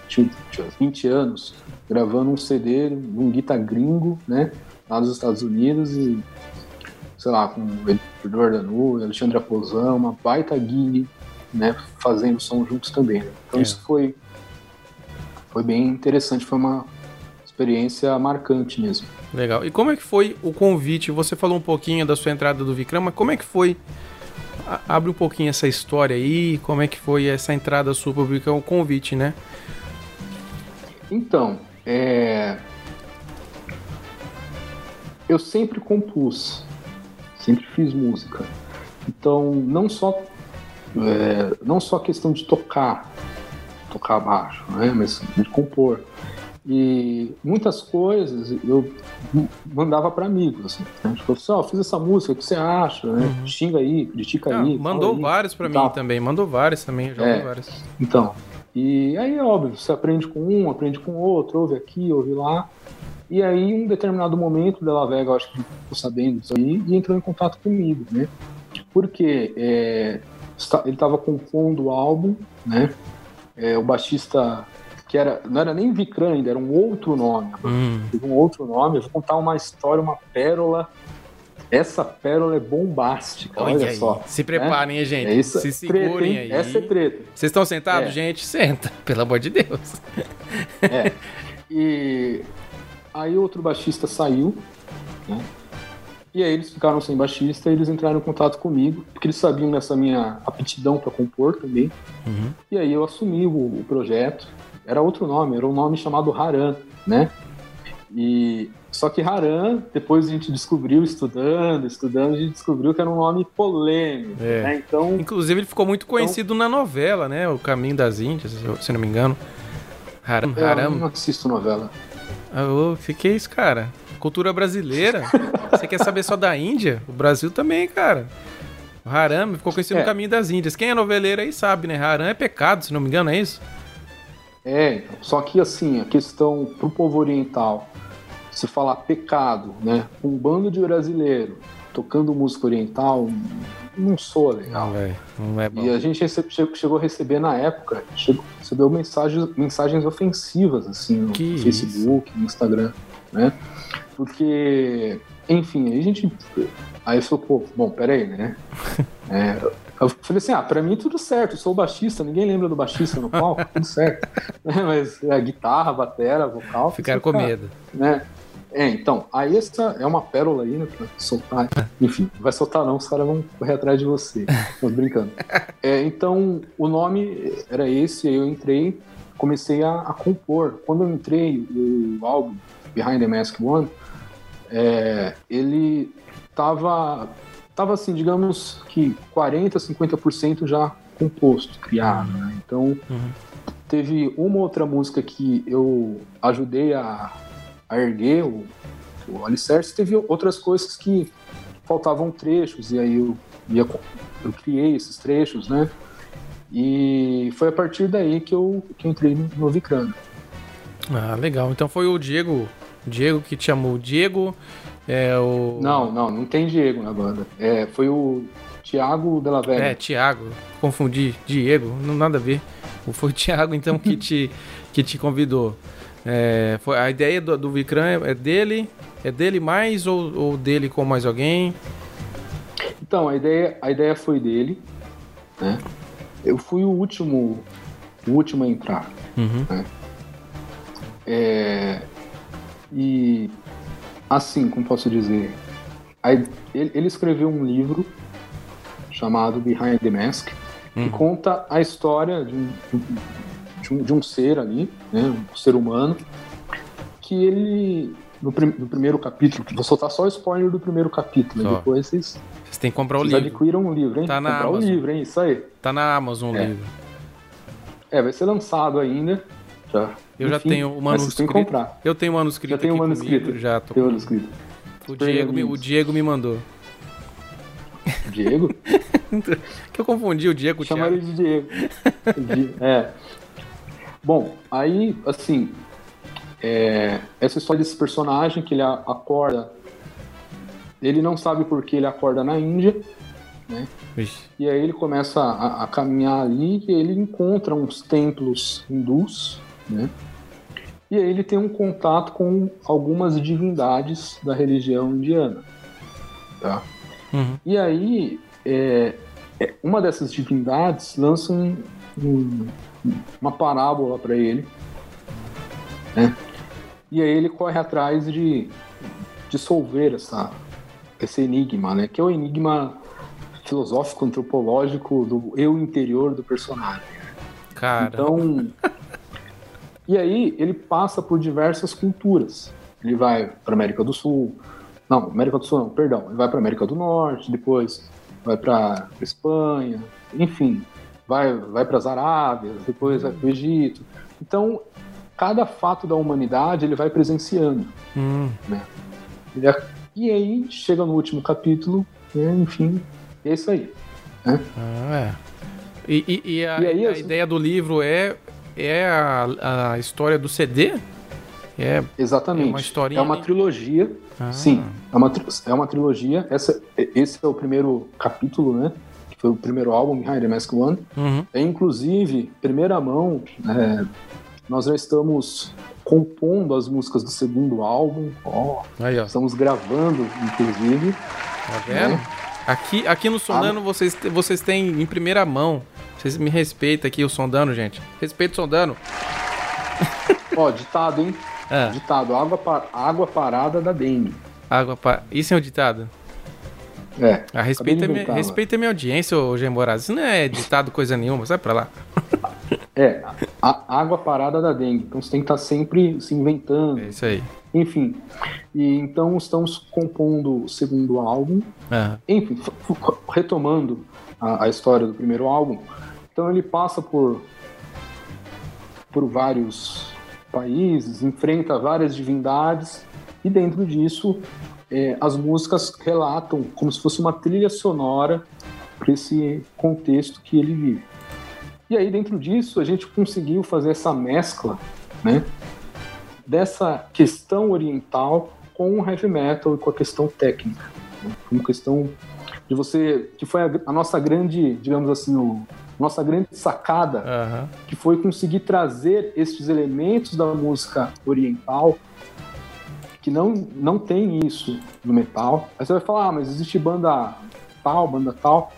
[SPEAKER 4] tinha, tinha 20 anos, gravando um CD um guitar gringo, né? Lá nos Estados Unidos e, sei lá, com o Eduardo Danu, Alexandre Aposão, uma baita gig, né? Fazendo som juntos também. Né? Então é. isso foi, foi bem interessante, foi uma experiência marcante mesmo.
[SPEAKER 3] Legal. E como é que foi o convite? Você falou um pouquinho da sua entrada do Vikram, mas como é que foi? Abre um pouquinho essa história aí, como é que foi essa entrada sua para o convite, né?
[SPEAKER 4] Então, é... eu sempre compus, sempre fiz música. Então, não só é... não só questão de tocar, tocar baixo, né? mas de compor. E muitas coisas eu mandava para amigos, assim. Né? Tipo, assim, oh, fiz essa música, o que você acha? Né? Uhum. Xinga aí, critica ah, aí.
[SPEAKER 3] Mandou vários para mim também, mandou vários também, já é, vários.
[SPEAKER 4] Então, e aí, óbvio, você aprende com um, aprende com outro, ouve aqui, ouve lá. E aí, em um determinado momento, Della Vega, eu acho que ficou sabendo disso aí, e entrou em contato comigo, né? Porque é, ele estava compondo o álbum, né? É, o baixista que era, não era nem Vikram ainda, era um outro nome. Hum. Um outro nome. Eu vou contar uma história, uma pérola. Essa pérola é bombástica, olha, olha só.
[SPEAKER 3] Se preparem, né? gente. É isso, Se segurem treta, aí.
[SPEAKER 4] Essa é treta.
[SPEAKER 3] Vocês estão sentados, é. gente? Senta, (laughs) pelo amor de Deus.
[SPEAKER 4] É. E aí outro baixista saiu, né? E aí eles ficaram sem baixista e eles entraram em contato comigo, porque eles sabiam dessa minha aptidão para compor também. Uhum. E aí eu assumi o, o projeto era outro nome, era um nome chamado Haran, né? E só que Haran, depois a gente descobriu, estudando, estudando, a gente descobriu que era um nome polêmico, é. né?
[SPEAKER 3] Então, inclusive ele ficou muito então conhecido então, na novela, né? O Caminho das Índias, se não me engano.
[SPEAKER 4] Haram, é, Haram. Eu não assisto novela.
[SPEAKER 3] Ah, oh, que é isso, cara? Cultura brasileira. Você quer saber só da Índia? O Brasil também, cara. O Haram ficou conhecido é. no Caminho das Índias. Quem é noveleiro aí sabe, né? Haram é pecado, se não me engano, é isso?
[SPEAKER 4] É, então, só que assim, a questão pro povo oriental, se falar pecado, né? Um bando de brasileiro tocando música oriental, não soa legal.
[SPEAKER 3] Não, não é bom.
[SPEAKER 4] E a gente recebe, chegou a receber na época, chegou, recebeu mensagens, mensagens ofensivas, assim, no que Facebook, isso? no Instagram, né? Porque, enfim, a gente. Aí eu falei, pô, bom, peraí, né? (laughs) É, eu falei assim, ah, pra mim tudo certo, eu sou baixista, ninguém lembra do baixista no palco, tudo certo. (laughs) Mas a é, guitarra, batera, vocal...
[SPEAKER 3] Ficaram com medo.
[SPEAKER 4] Né? É, então, aí essa é uma pérola aí, né, pra soltar. (laughs) Enfim, vai soltar não, os caras vão correr atrás de você. (laughs) Tô brincando. É, então, o nome era esse, aí eu entrei, comecei a, a, compor. Quando eu entrei, o álbum Behind the Mask One, é, ele tava, tava assim, digamos que 40, 50% já composto, criado, né? Então, uhum. teve uma outra música que eu ajudei a, a erguer o, o alicerce, teve outras coisas que faltavam trechos, e aí eu, ia, eu criei esses trechos, né? E foi a partir daí que eu, que eu entrei no Vicrano.
[SPEAKER 3] Ah, legal. Então foi o Diego, Diego que te chamou. Diego é o.
[SPEAKER 4] Não, não, não tem Diego na banda. É, foi o Tiago Della Vega.
[SPEAKER 3] É, Tiago. Confundi. Diego, não nada a ver. Foi o Tiago, então, que (laughs) te, que te convidou. É, foi, a ideia do, do Vikram é dele? É dele mais ou, ou dele com mais alguém?
[SPEAKER 4] Então, a ideia, a ideia foi dele, né? Eu fui o último, o último a entrar, uhum. né? É, e assim, como posso dizer, ele, escreveu um livro chamado Behind the Mask, que uhum. conta a história de um, de um, de um ser ali, né, um ser humano, que ele no, prim no, primeiro capítulo, vou soltar só o spoiler do primeiro capítulo, só. depois vocês.
[SPEAKER 3] Vocês têm que comprar o livro.
[SPEAKER 4] adquiram um livro, hein?
[SPEAKER 3] Tá na
[SPEAKER 4] comprar
[SPEAKER 3] Amazon.
[SPEAKER 4] o livro, hein? Isso aí.
[SPEAKER 3] Tá na Amazon o
[SPEAKER 4] é.
[SPEAKER 3] livro.
[SPEAKER 4] É, vai ser lançado ainda. Já.
[SPEAKER 3] Eu Enfim, já tenho o manuscrito. Tem que comprar. Eu tenho o manuscrito.
[SPEAKER 4] Já tenho o manuscrito.
[SPEAKER 3] Comigo, já
[SPEAKER 4] tô. Tem o manuscrito.
[SPEAKER 3] O Diego, me, o Diego me mandou. (laughs)
[SPEAKER 4] Diego? (laughs)
[SPEAKER 3] que eu confundi o Diego com o
[SPEAKER 4] Chama ele de Diego. é. Bom, aí, assim, é, essa história desse personagem que ele acorda, ele não sabe por que ele acorda na Índia, né? E aí ele começa a, a, caminhar ali e ele encontra uns templos hindus, né? E aí ele tem um contato com algumas divindades da religião indiana, tá? Uhum. E aí é, é uma dessas divindades lança um, um, uma parábola para ele, né? E aí ele corre atrás de dissolver essa, esse enigma, né? Que é o enigma filosófico, antropológico do eu interior do personagem.
[SPEAKER 3] Cara.
[SPEAKER 4] Então, (laughs) e aí ele passa por diversas culturas. Ele vai para América do Sul, não, América do Sul não, perdão. Ele vai para América do Norte, depois vai para Espanha, enfim, vai vai para as Arábias, depois vai para o Egito. Então cada fato da humanidade ele vai presenciando. Hum. Né? E aí chega no último capítulo, né, enfim, é isso aí. Né?
[SPEAKER 3] Ah, é. E, e, e, a, e aí, a assim, ideia do livro é, é a, a história do CD?
[SPEAKER 4] É, Exatamente. É uma historinha. É uma trilogia. Ah. Sim, é uma, é uma trilogia. Essa, esse é o primeiro capítulo, né? Que foi o primeiro álbum, Behind the Mask One. Uhum. É inclusive, primeira mão, é, nós já estamos compondo as músicas do segundo álbum. Ó, Aí, ó. Estamos gravando, inclusive.
[SPEAKER 3] Tá vendo? Né? Aqui, aqui no Sondano ah, vocês, vocês têm em primeira mão. Vocês me respeitam aqui, o Sondano, gente. Respeito o Sondano.
[SPEAKER 4] Ó, ditado, hein? É. Ditado, água, água parada da dengue.
[SPEAKER 3] Água pa... Isso é um ditado?
[SPEAKER 4] É.
[SPEAKER 3] Ah, respeita, minha, respeita minha audiência, ô Gemorado. Isso não é ditado coisa nenhuma, sai pra lá. (laughs)
[SPEAKER 4] É, a água parada da dengue. Então você tem que estar tá sempre se inventando.
[SPEAKER 3] É isso aí.
[SPEAKER 4] Enfim. E então estamos compondo o segundo álbum. Uhum. Enfim, retomando a, a, história do primeiro álbum. Então ele passa por por vários países, enfrenta várias divindades e dentro disso é, as músicas relatam como se fosse uma trilha sonora para esse contexto que ele vive. E aí, dentro disso, a gente conseguiu fazer essa mescla, né? Dessa questão oriental com o heavy metal e com a questão técnica. Né? Uma questão de você. que foi a, a nossa grande, digamos assim, o, nossa grande sacada, uhum. que foi conseguir trazer esses elementos da música oriental, que não, não tem isso no metal. Aí você vai falar, ah, mas existe banda tal, banda tal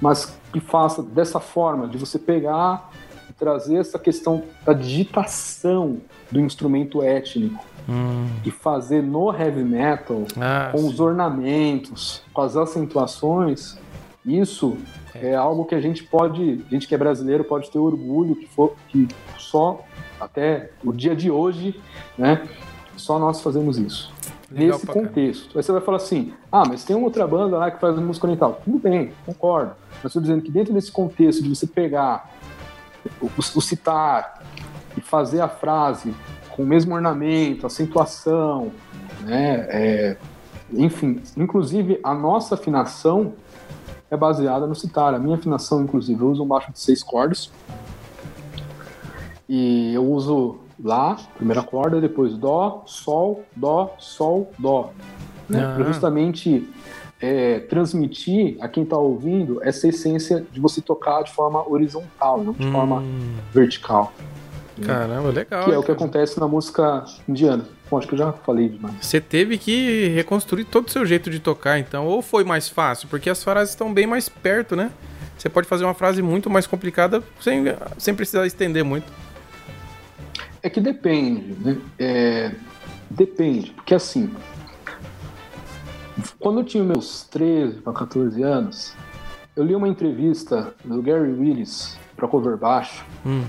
[SPEAKER 4] mas que faça dessa forma, de você pegar e trazer essa questão da digitação do instrumento étnico hum. e fazer no heavy metal, ah, com sim. os ornamentos, com as acentuações, isso é. é algo que a gente pode, a gente que é brasileiro pode ter orgulho que for que só até o dia de hoje, né? Só nós fazemos isso. Legal nesse contexto. Aí você vai falar assim: ah, mas tem uma outra banda lá que faz música oriental. Tudo bem, concordo. Mas estou dizendo que dentro desse contexto de você pegar o, o, o citar e fazer a frase com o mesmo ornamento, acentuação, né? É, enfim, inclusive a nossa afinação é baseada no citar. A minha afinação, inclusive, eu uso um baixo de seis cordas. E eu uso Lá, primeira corda, depois Dó, Sol, Dó, Sol, Dó. Né? Ah. Para justamente é, transmitir a quem está ouvindo essa essência de você tocar de forma horizontal, não de hum. forma vertical.
[SPEAKER 3] Caramba, legal.
[SPEAKER 4] Que é o que acontece na música indiana. Bom, acho que eu já falei demais.
[SPEAKER 3] Você teve que reconstruir todo o seu jeito de tocar, então, ou foi mais fácil? Porque as frases estão bem mais perto, né? Você pode fazer uma frase muito mais complicada sem, sem precisar estender muito.
[SPEAKER 4] É que depende, né? É, depende, porque assim, quando eu tinha meus 13 para 14 anos, eu li uma entrevista do Gary Willis para Cover Baixo, hum.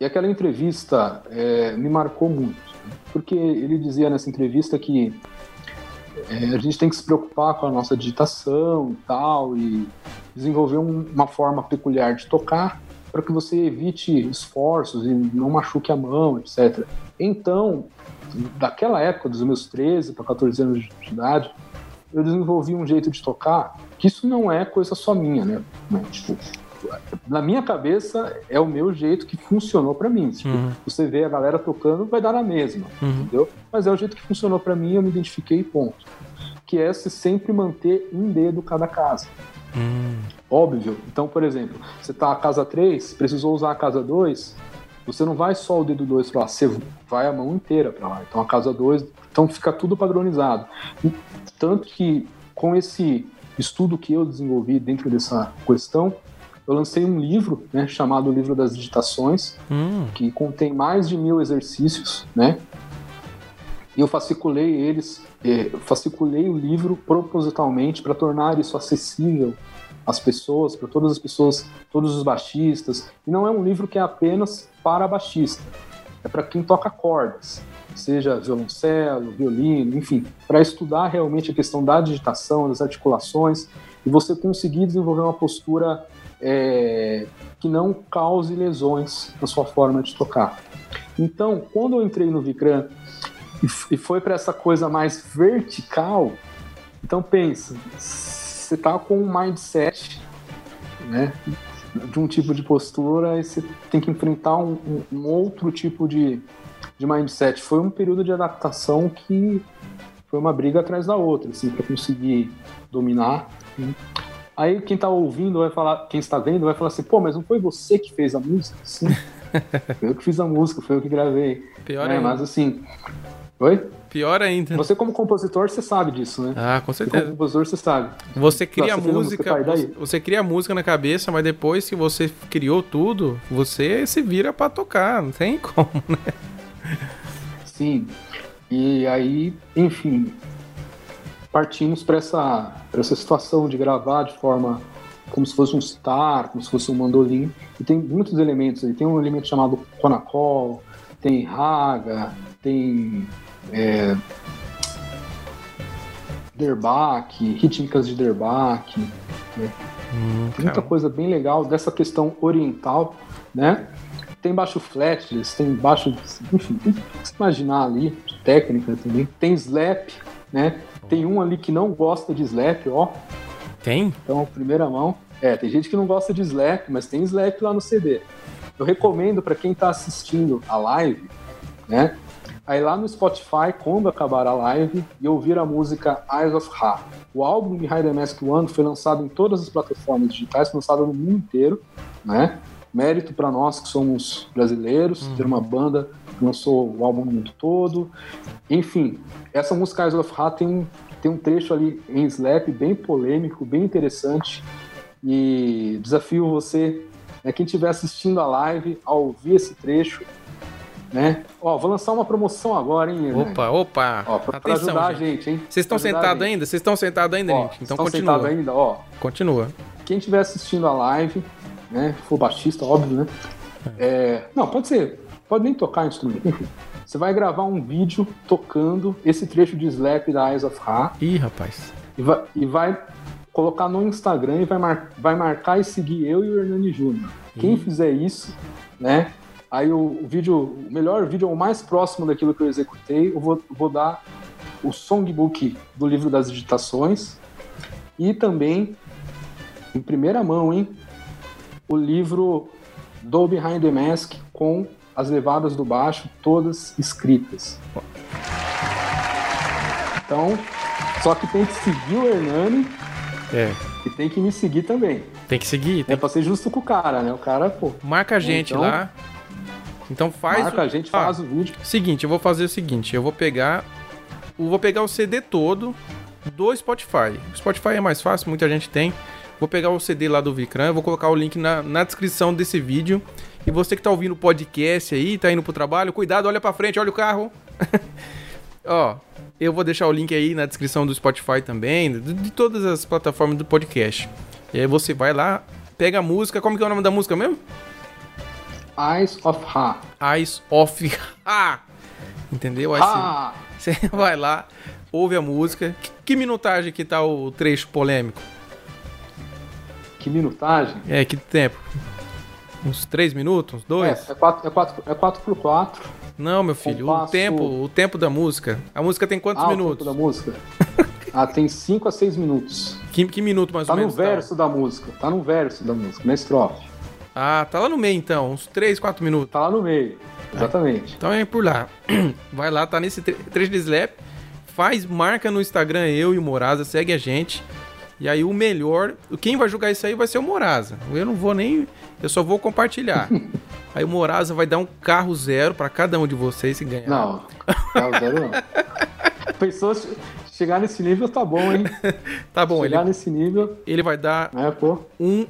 [SPEAKER 4] E aquela entrevista é, me marcou muito, porque ele dizia nessa entrevista que é, a gente tem que se preocupar com a nossa digitação e tal, e desenvolver um, uma forma peculiar de tocar, para que você evite esforços e não machuque a mão, etc. Então, daquela época, dos meus 13 para 14 anos de idade, eu desenvolvi um jeito de tocar que isso não é coisa só minha, né? Tipo, na minha cabeça é o meu jeito que funcionou para mim. Tipo, uhum. Você vê a galera tocando, vai dar na mesma, uhum. entendeu? Mas é o jeito que funcionou para mim, eu me identifiquei ponto. Que é se sempre manter um dedo cada casa. Hum. Óbvio. Então, por exemplo, você está a casa 3, precisou usar a casa 2, você não vai só o dedo 2 para lá, você vai a mão inteira para lá. Então, a casa 2, então fica tudo padronizado. Tanto que com esse estudo que eu desenvolvi dentro dessa questão, eu lancei um livro, né, chamado Livro das Digitações, hum. que contém mais de mil exercícios, né? E eu fasciculei eles, eh, fasciculei o livro propositalmente para tornar isso acessível às pessoas, para todas as pessoas, todos os baixistas. E não é um livro que é apenas para baixista, é para quem toca cordas, seja violoncelo, violino, enfim, para estudar realmente a questão da digitação, das articulações e você conseguir desenvolver uma postura é, que não cause lesões na sua forma de tocar. Então, quando eu entrei no Vikram e foi para essa coisa mais vertical, então pensa, você tá com um mindset, né, de um tipo de postura e você tem que enfrentar um, um, outro tipo de, de mindset. Foi um período de adaptação que foi uma briga atrás da outra, assim, para conseguir dominar. Né? Aí quem tá ouvindo vai falar, quem está vendo vai falar assim, pô, mas não foi você que fez a música? Sim. (laughs) foi eu que fiz a música, foi eu que gravei.
[SPEAKER 3] Pior é,
[SPEAKER 4] Mas assim, Oi?
[SPEAKER 3] Pior ainda.
[SPEAKER 4] Você como compositor, você sabe disso, né?
[SPEAKER 3] Ah, com certeza.
[SPEAKER 4] Você como compositor, você sabe.
[SPEAKER 3] Você cria Nossa, música, você, você cria música na cabeça, mas depois que você criou tudo, você se vira para tocar, não tem (laughs) como, né?
[SPEAKER 4] Sim. E aí, enfim, partimos para essa, essa situação de gravar de forma como se fosse um sitar, como se fosse um mandolim. E tem muitos elementos aí. Tem um elemento chamado conacol, tem raga, tem é, Derbach, rítmicas de Derbach, né? hum, muita coisa bem legal dessa questão oriental, né? Tem baixo fretless, tem baixo, enfim, tem que se imaginar ali, técnica também. Tem slap, né? Tem um ali que não gosta de slap, ó.
[SPEAKER 3] Tem?
[SPEAKER 4] Então, primeira mão. É, tem gente que não gosta de slap, mas tem slap lá no CD. Eu recomendo para quem está assistindo a live, né? Aí lá no Spotify, quando acabar a live, e ouvir a música Eyes of Ra. O álbum de Hide Mask One foi lançado em todas as plataformas digitais, foi lançado no mundo inteiro, né? Mérito para nós que somos brasileiros, uhum. ter uma banda lançou o álbum no mundo todo. Enfim, essa música Eyes of Ra tem um, tem um trecho ali em slap bem polêmico, bem interessante. E desafio você, né, quem estiver assistindo a live, a ouvir esse trecho né? Ó, vou lançar uma promoção agora, hein?
[SPEAKER 3] Opa, opa.
[SPEAKER 4] Ó, pra, pra
[SPEAKER 3] Atenção,
[SPEAKER 4] ajudar
[SPEAKER 3] gente.
[SPEAKER 4] a gente, hein?
[SPEAKER 3] Vocês estão
[SPEAKER 4] Pra
[SPEAKER 3] sentados ainda? Vocês estão sentados ainda,
[SPEAKER 4] Ó,
[SPEAKER 3] gente? Então continua.
[SPEAKER 4] sentados ainda, ó.
[SPEAKER 3] Continua.
[SPEAKER 4] Quem estiver assistindo a live, né? For baixista, óbvio, né? É, não, pode ser. Pode nem tocar instrumento, enfim. Você vai gravar um vídeo tocando esse trecho de Slap da Eyes of Ra
[SPEAKER 3] Ih, rapaz.
[SPEAKER 4] e vai, e vai colocar no Instagram e vai, mar- vai marcar e seguir eu e o Hernani Júnior. Quem fizer isso, né? Aí o, o vídeo, o melhor vídeo, o mais próximo daquilo que eu executei, eu vou, vou dar o songbook do livro das digitações e também, em primeira mão, hein, o livro do Behind the Mask com as levadas do baixo todas escritas. Então, só que tem que seguir o Hernani
[SPEAKER 3] É.
[SPEAKER 4] e tem que me seguir também.
[SPEAKER 3] Tem que seguir.
[SPEAKER 4] É
[SPEAKER 3] Tem...
[SPEAKER 4] pra ser justo com o cara, né? O cara, pô,
[SPEAKER 3] Marca a gente
[SPEAKER 4] Então-
[SPEAKER 3] lá. Então faz.
[SPEAKER 4] marca
[SPEAKER 3] o-
[SPEAKER 4] a gente,
[SPEAKER 3] Ó,
[SPEAKER 4] faz o vídeo.
[SPEAKER 3] Seguinte, eu vou fazer o seguinte, eu vou pegar eu vou pegar o CD todo do Spotify. O Spotify é mais fácil, muita gente tem. Vou pegar o CD lá do Vicran, eu vou colocar o link na, na descrição desse vídeo. E você que tá ouvindo o podcast aí, tá indo pro trabalho, cuidado, olha pra frente, olha o carro. (laughs) Ó, eu vou deixar o link aí na descrição do Spotify também, de, de todas as plataformas do podcast. E aí você vai lá, pega a música, como que é o nome da música mesmo?
[SPEAKER 4] Eyes of Ra.
[SPEAKER 3] Eyes of Ah! Entendeu? Aí você- (laughs) você vai lá, ouve a música. Que, que minutagem que tá o trecho polêmico?
[SPEAKER 4] Que minutagem.
[SPEAKER 3] É, que tempo? Uns 3 minutos? Uns 2?
[SPEAKER 4] É, é 4 é quatro, é quatro por 4
[SPEAKER 3] Não, meu filho, o
[SPEAKER 4] compasso-
[SPEAKER 3] tempo, o tempo da música. A música tem quantos
[SPEAKER 4] ah, o
[SPEAKER 3] minutos?
[SPEAKER 4] tempo da música. (laughs) ah, tem 5 a 6 minutos.
[SPEAKER 3] Que, que minuto mais
[SPEAKER 4] Tá
[SPEAKER 3] ou
[SPEAKER 4] no
[SPEAKER 3] menos? tá?
[SPEAKER 4] verso da música. Tá no verso da música, na estrofe.
[SPEAKER 3] Ah, tá lá no meio então, uns 3, 4 minutos.
[SPEAKER 4] Tá lá no meio. Exatamente.
[SPEAKER 3] Então é por lá. (clears throat) Vai lá, tá nesse tre- trecho de slap. Faz, marca no Instagram eu e o Moraza, segue a gente. E aí o melhor, quem vai julgar isso aí vai ser o Moraza. Eu não vou nem, eu só vou compartilhar. (laughs) aí o Moraza vai dar um carro zero pra cada um de vocês se ganhar.
[SPEAKER 4] Não, carro zero não. Che- chegar nesse nível, tá bom, hein? (laughs)
[SPEAKER 3] Tá bom, ele,
[SPEAKER 4] chegar nesse nível,
[SPEAKER 3] ele vai dar
[SPEAKER 4] né, pô,
[SPEAKER 3] um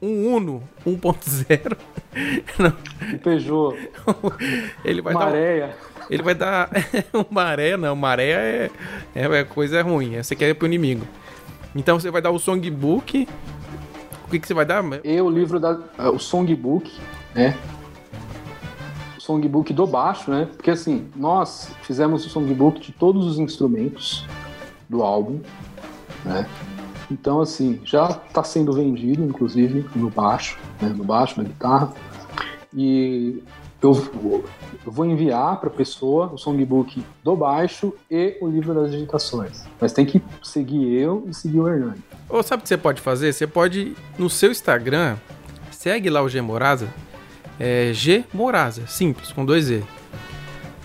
[SPEAKER 3] um Uno 1.0. (laughs) Não,
[SPEAKER 4] um Peugeot,
[SPEAKER 3] ele vai dar um-
[SPEAKER 4] Maréia.
[SPEAKER 3] Ele vai dar um maré, não. Maré é, é, é coisa ruim. Você quer ir pro inimigo. Então você vai dar o songbook. O que, que você vai dar?
[SPEAKER 4] E o livro da. é, O songbook, né? O songbook do baixo, né? Porque assim, nós fizemos o songbook de todos os instrumentos do álbum, né? Então, assim, já está sendo vendido, inclusive, no baixo, né? no baixo, na guitarra. E eu, vou- enviar para a pessoa o songbook do baixo e o livro das digitações. Mas tem que seguir eu e seguir o Hernani.
[SPEAKER 3] Ou sabe o que você pode fazer? Você pode, no seu Instagram, segue lá o G Moraza. É G Moraza, simples, com dois E.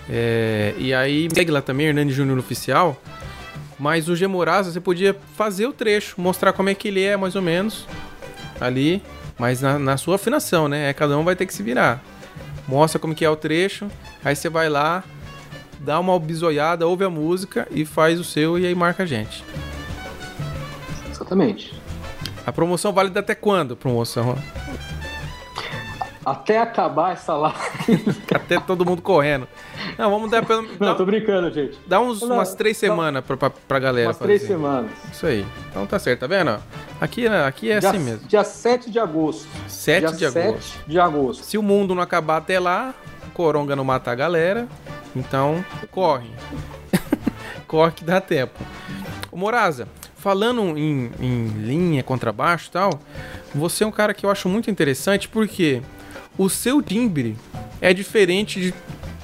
[SPEAKER 3] É, e aí segue lá também, Hernani Júnior Oficial. Mas o G Moraza você podia fazer o trecho, mostrar como é que ele é, mais ou menos. Ali, mas na, na sua afinação, né? Cada um vai ter que se virar. Mostra como que é o trecho, aí você vai lá, dá uma bisoiada, ouve a música e faz o seu e aí marca a gente.
[SPEAKER 4] Exatamente.
[SPEAKER 3] A promoção válida até quando? Promoção.
[SPEAKER 4] Até acabar essa live. (laughs)
[SPEAKER 3] Até todo mundo correndo. Não, vamos dar pelo.
[SPEAKER 4] Não,
[SPEAKER 3] Dá,
[SPEAKER 4] tô brincando, gente.
[SPEAKER 3] dá uns,
[SPEAKER 4] Não,
[SPEAKER 3] umas três semanas pra, pra, pra galera
[SPEAKER 4] Umas três semanas.
[SPEAKER 3] Isso aí. Então tá certo, tá vendo? Aqui, aqui é
[SPEAKER 4] dia,
[SPEAKER 3] assim mesmo.
[SPEAKER 4] Dia 7 de agosto.
[SPEAKER 3] 7
[SPEAKER 4] dia
[SPEAKER 3] de agosto.
[SPEAKER 4] 7 de agosto.
[SPEAKER 3] Se o mundo não acabar até lá, o Coronga não matar a galera, então corre. (laughs) corre que dá tempo. Ô Moraza, falando em, em linha, contrabaixo e tal, você é um cara que eu acho muito interessante porque o seu timbre é diferente de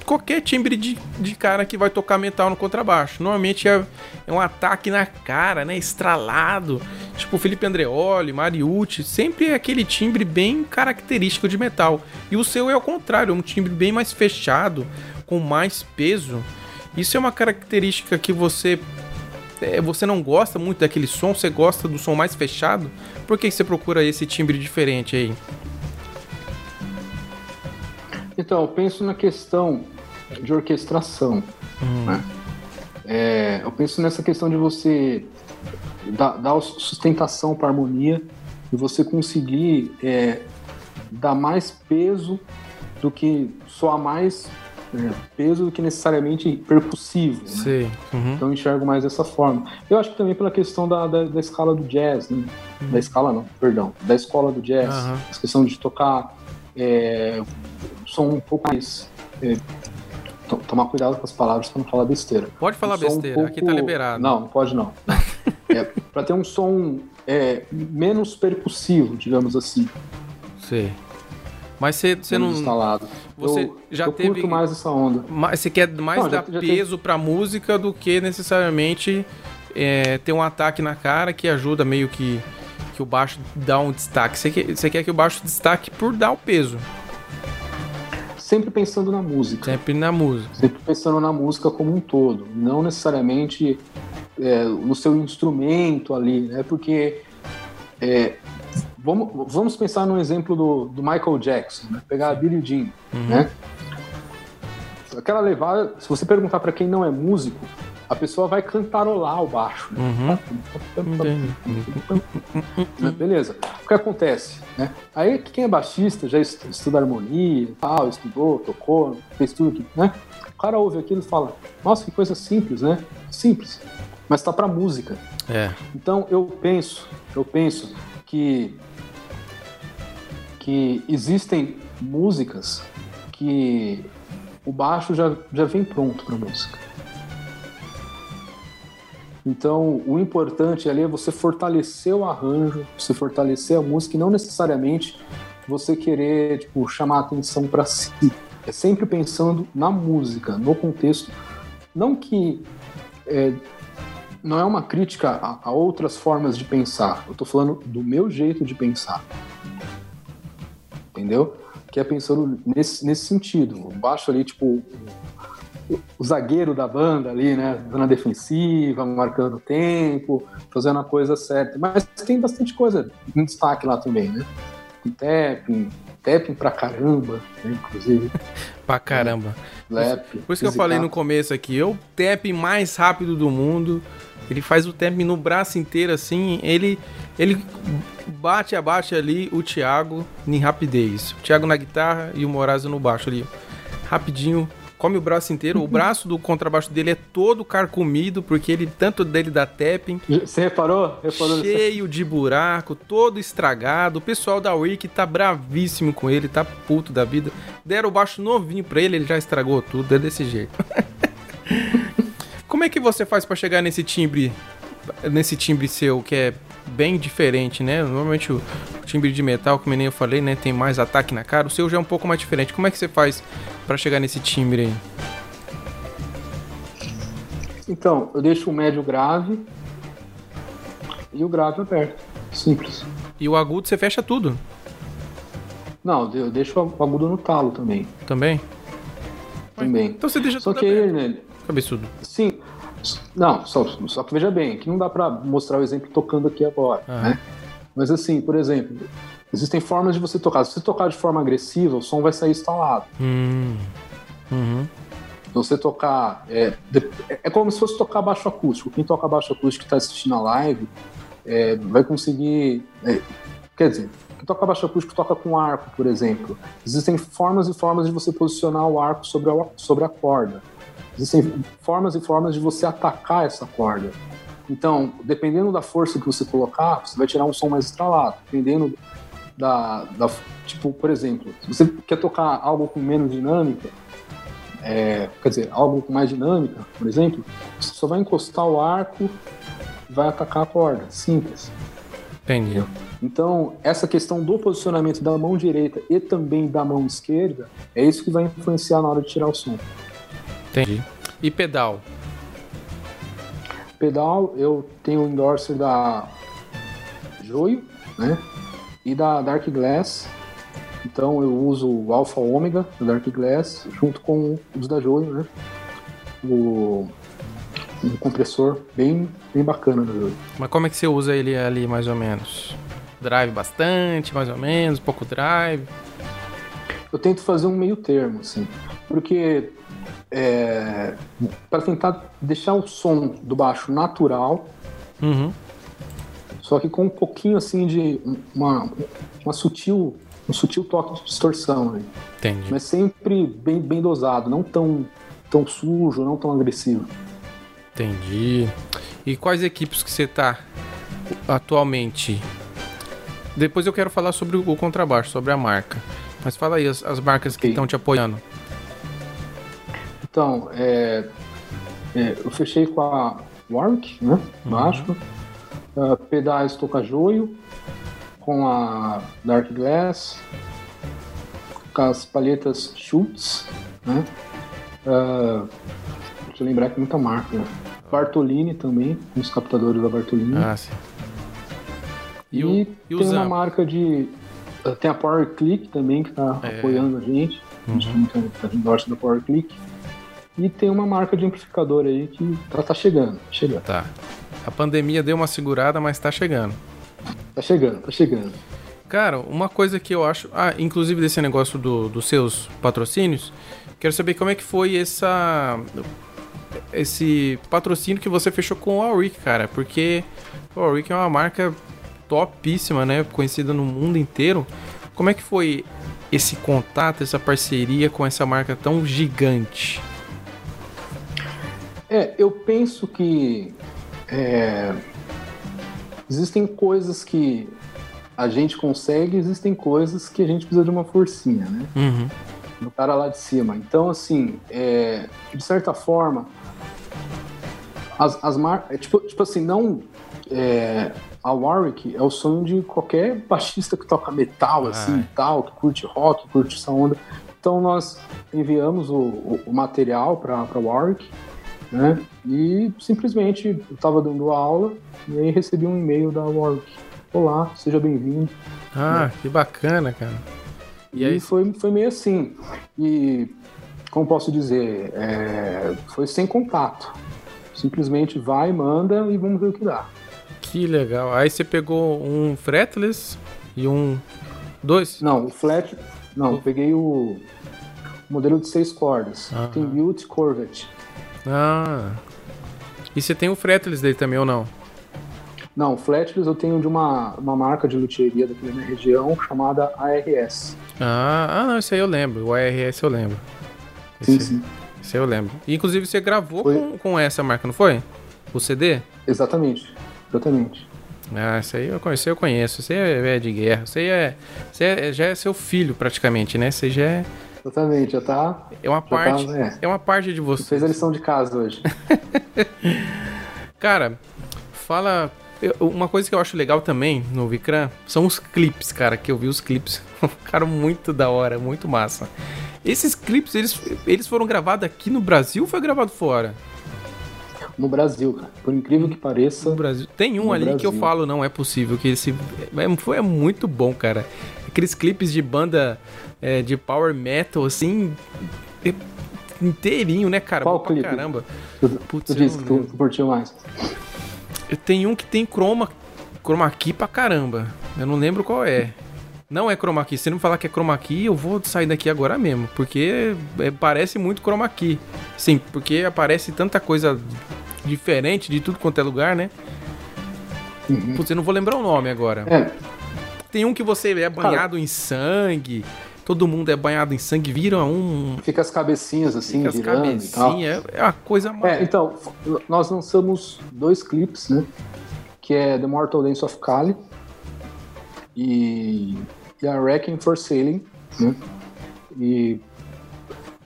[SPEAKER 3] qualquer timbre de, de cara que vai tocar metal no contrabaixo. Normalmente é, é um ataque na cara, né? Estralado. Tipo Felipe Andreoli, Mariucci. Sempre é aquele timbre bem característico de metal. E o seu é ao contrário, é um timbre bem mais fechado, com mais peso. Isso é uma característica que você. é, você não gosta muito daquele som, você gosta do som mais fechado? Por que você procura esse timbre diferente aí?
[SPEAKER 4] Então, eu penso na questão de orquestração. né? É, eu penso nessa questão de você dar, dar sustentação para a harmonia e você conseguir é, dar mais peso do que soar mais é, peso do que necessariamente percussivo. Né?
[SPEAKER 3] Sim. Uhum.
[SPEAKER 4] Então eu enxergo mais dessa forma. Eu acho que também pela questão da, da, da escala do jazz, né? Da escala não, perdão, da escola do jazz.
[SPEAKER 3] Aham.
[SPEAKER 4] A questão de tocar é, som um pouco mais. é, to- tomar cuidado com as palavras para não falar besteira.
[SPEAKER 3] Pode falar
[SPEAKER 4] Um som um
[SPEAKER 3] besteira, aqui tá
[SPEAKER 4] pouco-
[SPEAKER 3] liberado.
[SPEAKER 4] Não, não pode não. (laughs) É, para ter um som é, menos percussivo, digamos assim,
[SPEAKER 3] Sei. Mas você, você não.
[SPEAKER 4] instalado.
[SPEAKER 3] Você
[SPEAKER 4] eu,
[SPEAKER 3] já
[SPEAKER 4] eu
[SPEAKER 3] teve-
[SPEAKER 4] curto mais essa onda.
[SPEAKER 3] Mas você quer mais
[SPEAKER 4] Não, já-
[SPEAKER 3] dar
[SPEAKER 4] já tem-
[SPEAKER 3] peso pra música do que necessariamente é, ter um ataque na cara que ajuda meio que, que o baixo dá um destaque. Você quer, você quer que o baixo destaque por dar o peso,
[SPEAKER 4] Sempre pensando na música.
[SPEAKER 3] sempre na música.
[SPEAKER 4] sempre pensando na música como um todo, não necessariamente é, no seu instrumento ali, né? Porque é, vamos, vamos pensar no exemplo do, do Michael Jackson, né? pegar a Billie Jean, né? Aquela levada, se você perguntar para quem não é músico, a pessoa vai cantarolar o baixo. Né? Né? Beleza. O que acontece? Né? Aí quem é baixista já estu- estuda harmonia, e tal, estudou, tocou, fez tudo que. Né? O cara ouve aquilo e fala: Nossa, que coisa simples, né? Simples. Mas tá pra música.
[SPEAKER 3] É.
[SPEAKER 4] Então eu penso, eu penso que que existem músicas que o baixo já, já vem pronto para música. Então, o importante ali é você fortalecer o arranjo, você fortalecer a música e não necessariamente você querer tipo, chamar a atenção para si. É sempre pensando na música, no contexto. Não que é, não é uma crítica a, a outras formas de pensar. Eu tô falando do meu jeito de pensar. Entendeu? Que é pensando nesse, nesse sentido. Baixo ali, tipo, o, zagueiro da banda ali, né? Na defensiva, marcando o tempo, fazendo a coisa certa. Mas tem bastante coisa em destaque lá também, né? Tem tapping, tapping pra caramba, né? inclusive. (laughs)
[SPEAKER 3] Pra caramba.
[SPEAKER 4] Lap.
[SPEAKER 3] Por isso que eu falei no começo aqui, eu tap mais rápido do mundo. Ele faz o tap no braço inteiro assim, ele ele bate abaixo ali o Thiago em rapidez. O Thiago na guitarra e o Moraes no baixo ali. Rapidinho, come o braço inteiro. O braço do contrabaixo dele é todo carcomido porque ele tanto dele dá tapping,
[SPEAKER 4] Você reparou? Reparou
[SPEAKER 3] cheio de buraco, todo estragado. O pessoal da Wiki tá bravíssimo com ele, tá puto da vida. Deram o baixo novinho pra ele, ele já estragou tudo, é desse jeito. (laughs) Como é que você faz pra chegar nesse timbre, nesse timbre seu que é bem diferente, né? Normalmente o timbre de metal, como nem eu falei, né, tem mais ataque na cara. O seu já é um pouco mais diferente. Como é que você faz pra chegar nesse timbre aí?
[SPEAKER 4] Então, eu deixo o médio grave e o grave aberto. Simples.
[SPEAKER 3] E o agudo você fecha tudo
[SPEAKER 4] Não, eu deixo o agudo no talo também.
[SPEAKER 3] também?
[SPEAKER 4] Também.
[SPEAKER 3] Então você deixa
[SPEAKER 4] Só
[SPEAKER 3] tudo
[SPEAKER 4] que aí,
[SPEAKER 3] aberto.
[SPEAKER 4] né?
[SPEAKER 3] Cabeçudo.
[SPEAKER 4] Sim. Não, só, só que veja bem, que não dá pra mostrar o exemplo tocando aqui agora,
[SPEAKER 3] Aham.
[SPEAKER 4] né? Mas assim, por exemplo, existem formas de você tocar. Se você tocar de forma agressiva, o som vai sair instalado.
[SPEAKER 3] Hum. Uhum.
[SPEAKER 4] Se você tocar. É, é como se fosse tocar baixo acústico. Quem toca baixo acústico e está assistindo a live é, vai conseguir. é, quer dizer, quem toca baixo acústico toca com arco, por exemplo. Existem formas e formas de você posicionar o arco sobre a, sobre a corda. Existem formas e formas de você atacar essa corda. Então, dependendo da força que você colocar, você vai tirar um som mais estralado. Dependendo da, da tipo, por exemplo, se você quer tocar algo com menos dinâmica, é, quer dizer, algo com mais dinâmica, por exemplo, você só vai encostar o arco e vai atacar a corda. Simples.
[SPEAKER 3] Entendi.
[SPEAKER 4] Então, essa questão do posicionamento da mão direita e também da mão esquerda é isso que vai influenciar na hora de tirar o som.
[SPEAKER 3] Entendi. E pedal?
[SPEAKER 4] Pedal, eu tenho o endorser da Joio, né? E da Dark Glass. Então eu uso o Alpha Omega da Dark Glass junto com os da Joio, né? O, um compressor bem, bem bacana da Joio.
[SPEAKER 3] Mas como é que você usa ele ali, mais ou menos? Drive bastante, mais ou menos, pouco drive.
[SPEAKER 4] Eu tento fazer um meio termo, assim, porque é, para tentar deixar o som do baixo natural,
[SPEAKER 3] Uhum.
[SPEAKER 4] só que com um pouquinho assim de uma, uma sutil um sutil toque de distorção. Né?
[SPEAKER 3] Entendi.
[SPEAKER 4] Mas sempre bem, bem dosado, não tão, tão sujo, não tão agressivo.
[SPEAKER 3] Entendi. E quais equipes que você tá atualmente? Depois eu quero falar sobre o contrabaixo, sobre a marca. Mas fala aí as, as marcas que
[SPEAKER 4] Ok.
[SPEAKER 3] estão te apoiando.
[SPEAKER 4] Então, é, é, eu fechei com a Warwick, né? Baixo. Uh, pedais Tocajoio, com a Dark Glass, com as palhetas Schultz, né? Uh, deixa eu lembrar que é muita marca. Né? Bartolini também, os captadores da Bartolini.
[SPEAKER 3] Ah, sim. E, o, e
[SPEAKER 4] tem uma marca de. uh, Tem a Power Click também, que está
[SPEAKER 3] É.
[SPEAKER 4] apoiando a gente. A gente
[SPEAKER 3] Uhum.
[SPEAKER 4] tem muita gente gosta da Power Click. E tem uma marca de amplificador aí que ela tá chegando. Chegando.
[SPEAKER 3] Tá. A pandemia deu uma segurada, mas tá chegando.
[SPEAKER 4] Tá chegando, tá chegando.
[SPEAKER 3] Cara, uma coisa que eu acho. Ah, inclusive desse negócio do, dos seus patrocínios, quero saber como é que foi essa. Esse patrocínio que você fechou com o Alric, cara. Porque o Alric é uma marca topíssima, né? Conhecida no mundo inteiro. Como é que foi esse contato, essa parceria com essa marca tão gigante?
[SPEAKER 4] É, eu penso que é, existem coisas que a gente consegue, existem coisas que a gente precisa de uma forcinha, né?
[SPEAKER 3] Uhum.
[SPEAKER 4] do cara lá de cima. Então, assim, é, de certa forma, as, as marcas. É, tipo, tipo assim, não. é, a Warwick é o sonho de qualquer (laughs) baixista que toca metal, assim,
[SPEAKER 3] Ah.
[SPEAKER 4] tal, que curte rock, curte essa onda. Então, nós enviamos o, o- o material para Warwick, né? E simplesmente eu estava dando aula e aí recebi um e-mail da Warwick. Olá, seja bem-vindo.
[SPEAKER 3] Ah, que bacana, cara. E
[SPEAKER 4] E,
[SPEAKER 3] aí-
[SPEAKER 4] foi, foi meio assim. E, como posso dizer, é, foi sem contato. Simplesmente vai, manda e vamos ver o que dá.
[SPEAKER 3] Que legal. Aí você pegou um fretless e um. Dois?
[SPEAKER 4] Não, o flat. Não, eu peguei o modelo de seis cordas.
[SPEAKER 3] Aham.
[SPEAKER 4] Tem Buick Corvette.
[SPEAKER 3] Ah. E você tem o fretless dele também ou não?
[SPEAKER 4] Não, o Flatless eu tenho de uma, uma marca de luthieria daqui da minha região chamada ARS.
[SPEAKER 3] Ah, ah, não, isso aí eu lembro. O ARS eu lembro.
[SPEAKER 4] Sim,
[SPEAKER 3] Esse,
[SPEAKER 4] sim.
[SPEAKER 3] esse eu lembro. E, inclusive você gravou
[SPEAKER 4] Foi.
[SPEAKER 3] com, com essa marca, não foi? O CD?
[SPEAKER 4] Exatamente. Exatamente.
[SPEAKER 3] Ah, isso aí eu conheço, eu conheço. Você é, é de guerra. Você é, você é- já é seu filho praticamente, né? Você já é,
[SPEAKER 4] Exatamente, já tá.
[SPEAKER 3] é uma
[SPEAKER 4] tá,
[SPEAKER 3] parte,
[SPEAKER 4] é.
[SPEAKER 3] é uma parte de você.
[SPEAKER 4] Fez a lição de casa hoje. (laughs)
[SPEAKER 3] Cara, fala. Uma coisa que eu acho legal também no Vicran são os clipes, cara, que eu vi os clipes. (laughs) Ficaram muito da hora, muito massa. Esses clipes, eles, eles foram gravados aqui no Brasil ou foi gravado fora?
[SPEAKER 4] No Brasil, cara. Por incrível que pareça.
[SPEAKER 3] No Brasil. Tem um ali que eu
[SPEAKER 4] Brasil.
[SPEAKER 3] falo, não é possível, que esse. É, foi muito bom, cara. Aqueles clipes de banda é, de power metal, assim. é, Inteirinho, né, cara?
[SPEAKER 4] Qual clipe?
[SPEAKER 3] caramba.
[SPEAKER 4] Tu,
[SPEAKER 3] Putz,
[SPEAKER 4] tu disse que tu, curtiu mais.
[SPEAKER 3] Tem um que tem chroma, chroma key pra caramba. Eu não lembro qual é. Não é chroma key. Se não falar que é chroma key, eu vou sair daqui agora mesmo. Porque é, parece muito chroma key. Sim, porque aparece tanta coisa diferente de tudo quanto é lugar, né?
[SPEAKER 4] Uhum.
[SPEAKER 3] Putz, eu não vou lembrar o nome agora.
[SPEAKER 4] É,
[SPEAKER 3] Tem um que você é banhado em sangue. Todo mundo é banhado em sangue, vira um.
[SPEAKER 4] fica as cabecinhas assim,
[SPEAKER 3] Fica as
[SPEAKER 4] virando tal.
[SPEAKER 3] cabecinhas. É uma coisa mais.
[SPEAKER 4] É, então, nós lançamos dois clipes, né? Que é The Mortal Dance of Kali e, e a Wrecking for Sailing, né? E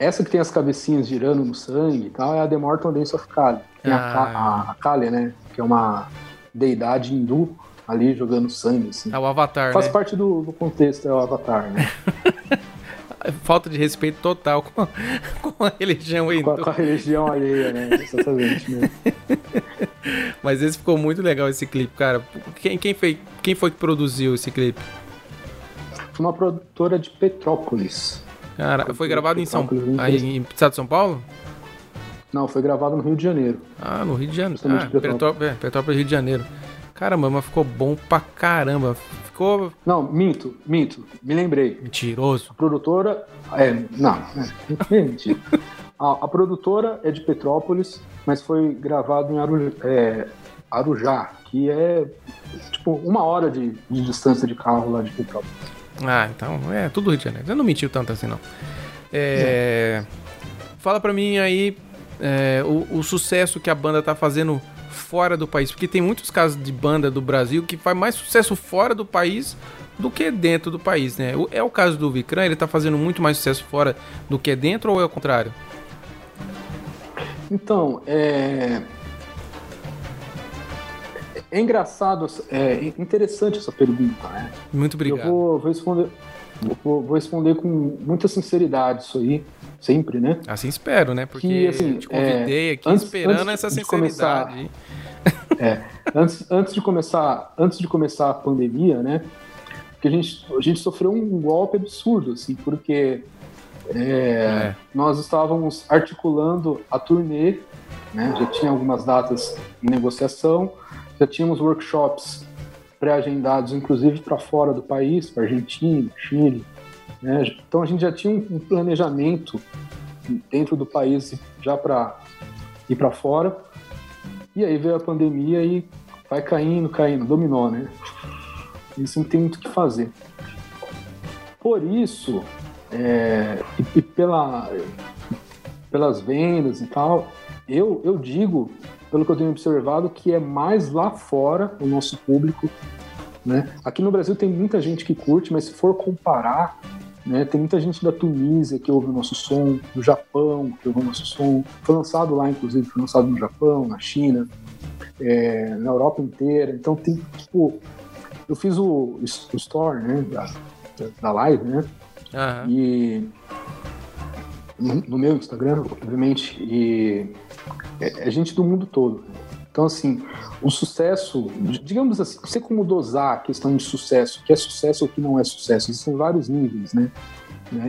[SPEAKER 4] essa que tem as cabecinhas girando no sangue e tal é a The Mortal Dance of Kali. Tem
[SPEAKER 3] Ah.
[SPEAKER 4] a, a Kali, né? Que é uma deidade hindu ali jogando sangue, assim.
[SPEAKER 3] É o Avatar,
[SPEAKER 4] Faz
[SPEAKER 3] né?
[SPEAKER 4] parte do, do contexto, é o Avatar, né? (laughs)
[SPEAKER 3] Falta de respeito total com, (laughs) com a religião
[SPEAKER 4] com, a,
[SPEAKER 3] hindu.
[SPEAKER 4] com a religião alheia, né? (laughs) Exatamente, né?
[SPEAKER 3] Mas esse ficou muito legal esse clipe, cara. Quem, quem, foi, quem foi que produziu esse clipe?
[SPEAKER 4] Foi uma produtora de Petrópolis.
[SPEAKER 3] Cara, foi gravado em São aí em estado de São Paulo?
[SPEAKER 4] Não, foi gravado no Rio de Janeiro.
[SPEAKER 3] Ah, no Rio de Janeiro. Ah,
[SPEAKER 4] Petrópolis.
[SPEAKER 3] Petrópolis, é, Petrópolis, Rio de Janeiro. Caramba, mas ficou bom pra caramba. Ficou
[SPEAKER 4] Não, minto, minto, me lembrei.
[SPEAKER 3] mentiroso.
[SPEAKER 4] A produtora. É, não, é, (laughs) é mentira. A, a produtora é de Petrópolis, mas foi gravado em Aru, é, Arujá, que é tipo uma hora de, de distância de carro lá de Petrópolis.
[SPEAKER 3] Ah, então é tudo Rio de Janeiro. Você não mentiu tanto assim, não. É, fala pra mim aí é, o, o, sucesso que a banda tá fazendo fora do país. Porque tem muitos casos de banda do Brasil que faz mais sucesso fora do país do que dentro do país, né? É o caso do Vikram, ele tá fazendo muito mais sucesso fora do que dentro ou é o contrário?
[SPEAKER 4] Então, é. É engraçado, é interessante essa pergunta, né?
[SPEAKER 3] Muito obrigado.
[SPEAKER 4] Eu vou, vou responder, vou, vou, responder com muita sinceridade isso aí, sempre, né?
[SPEAKER 3] Assim espero, né? Porque que, assim, te convidei é, aqui antes, esperando antes essa sinceridade.
[SPEAKER 4] Começar, (laughs) é, antes, antes de começar, antes de começar a pandemia, né? Porque a gente, a gente sofreu um golpe absurdo, assim, porque é, é. nós estávamos articulando a turnê, né? Já tinha algumas datas em negociação, já tínhamos workshops pré-agendados, inclusive para fora do país, para Argentina, Chile. Né? Então a gente já tinha um planejamento dentro do país já para ir para fora. E aí veio a pandemia e vai caindo, caindo, dominó, né? Isso não tem muito o que fazer. Por isso, é, e, pela, pelas vendas e tal, eu, eu digo pelo que eu tenho observado, que é mais lá fora o nosso público. Né? Aqui no Brasil tem muita gente que curte, mas se for comparar, né, tem muita gente da Tunísia que ouve o nosso som, do Japão que ouve o nosso som. Foi lançado lá, inclusive, foi lançado no Japão, na China, é, na Europa inteira. Então tem, tipo, eu fiz o, o store, né, da, da live, né? Uhum. E no, no meu Instagram, obviamente, e é, é gente do mundo todo. Então, assim, o sucesso, digamos assim, você como dosar a questão de sucesso, o que é sucesso ou o que não é sucesso, existem vários níveis, né?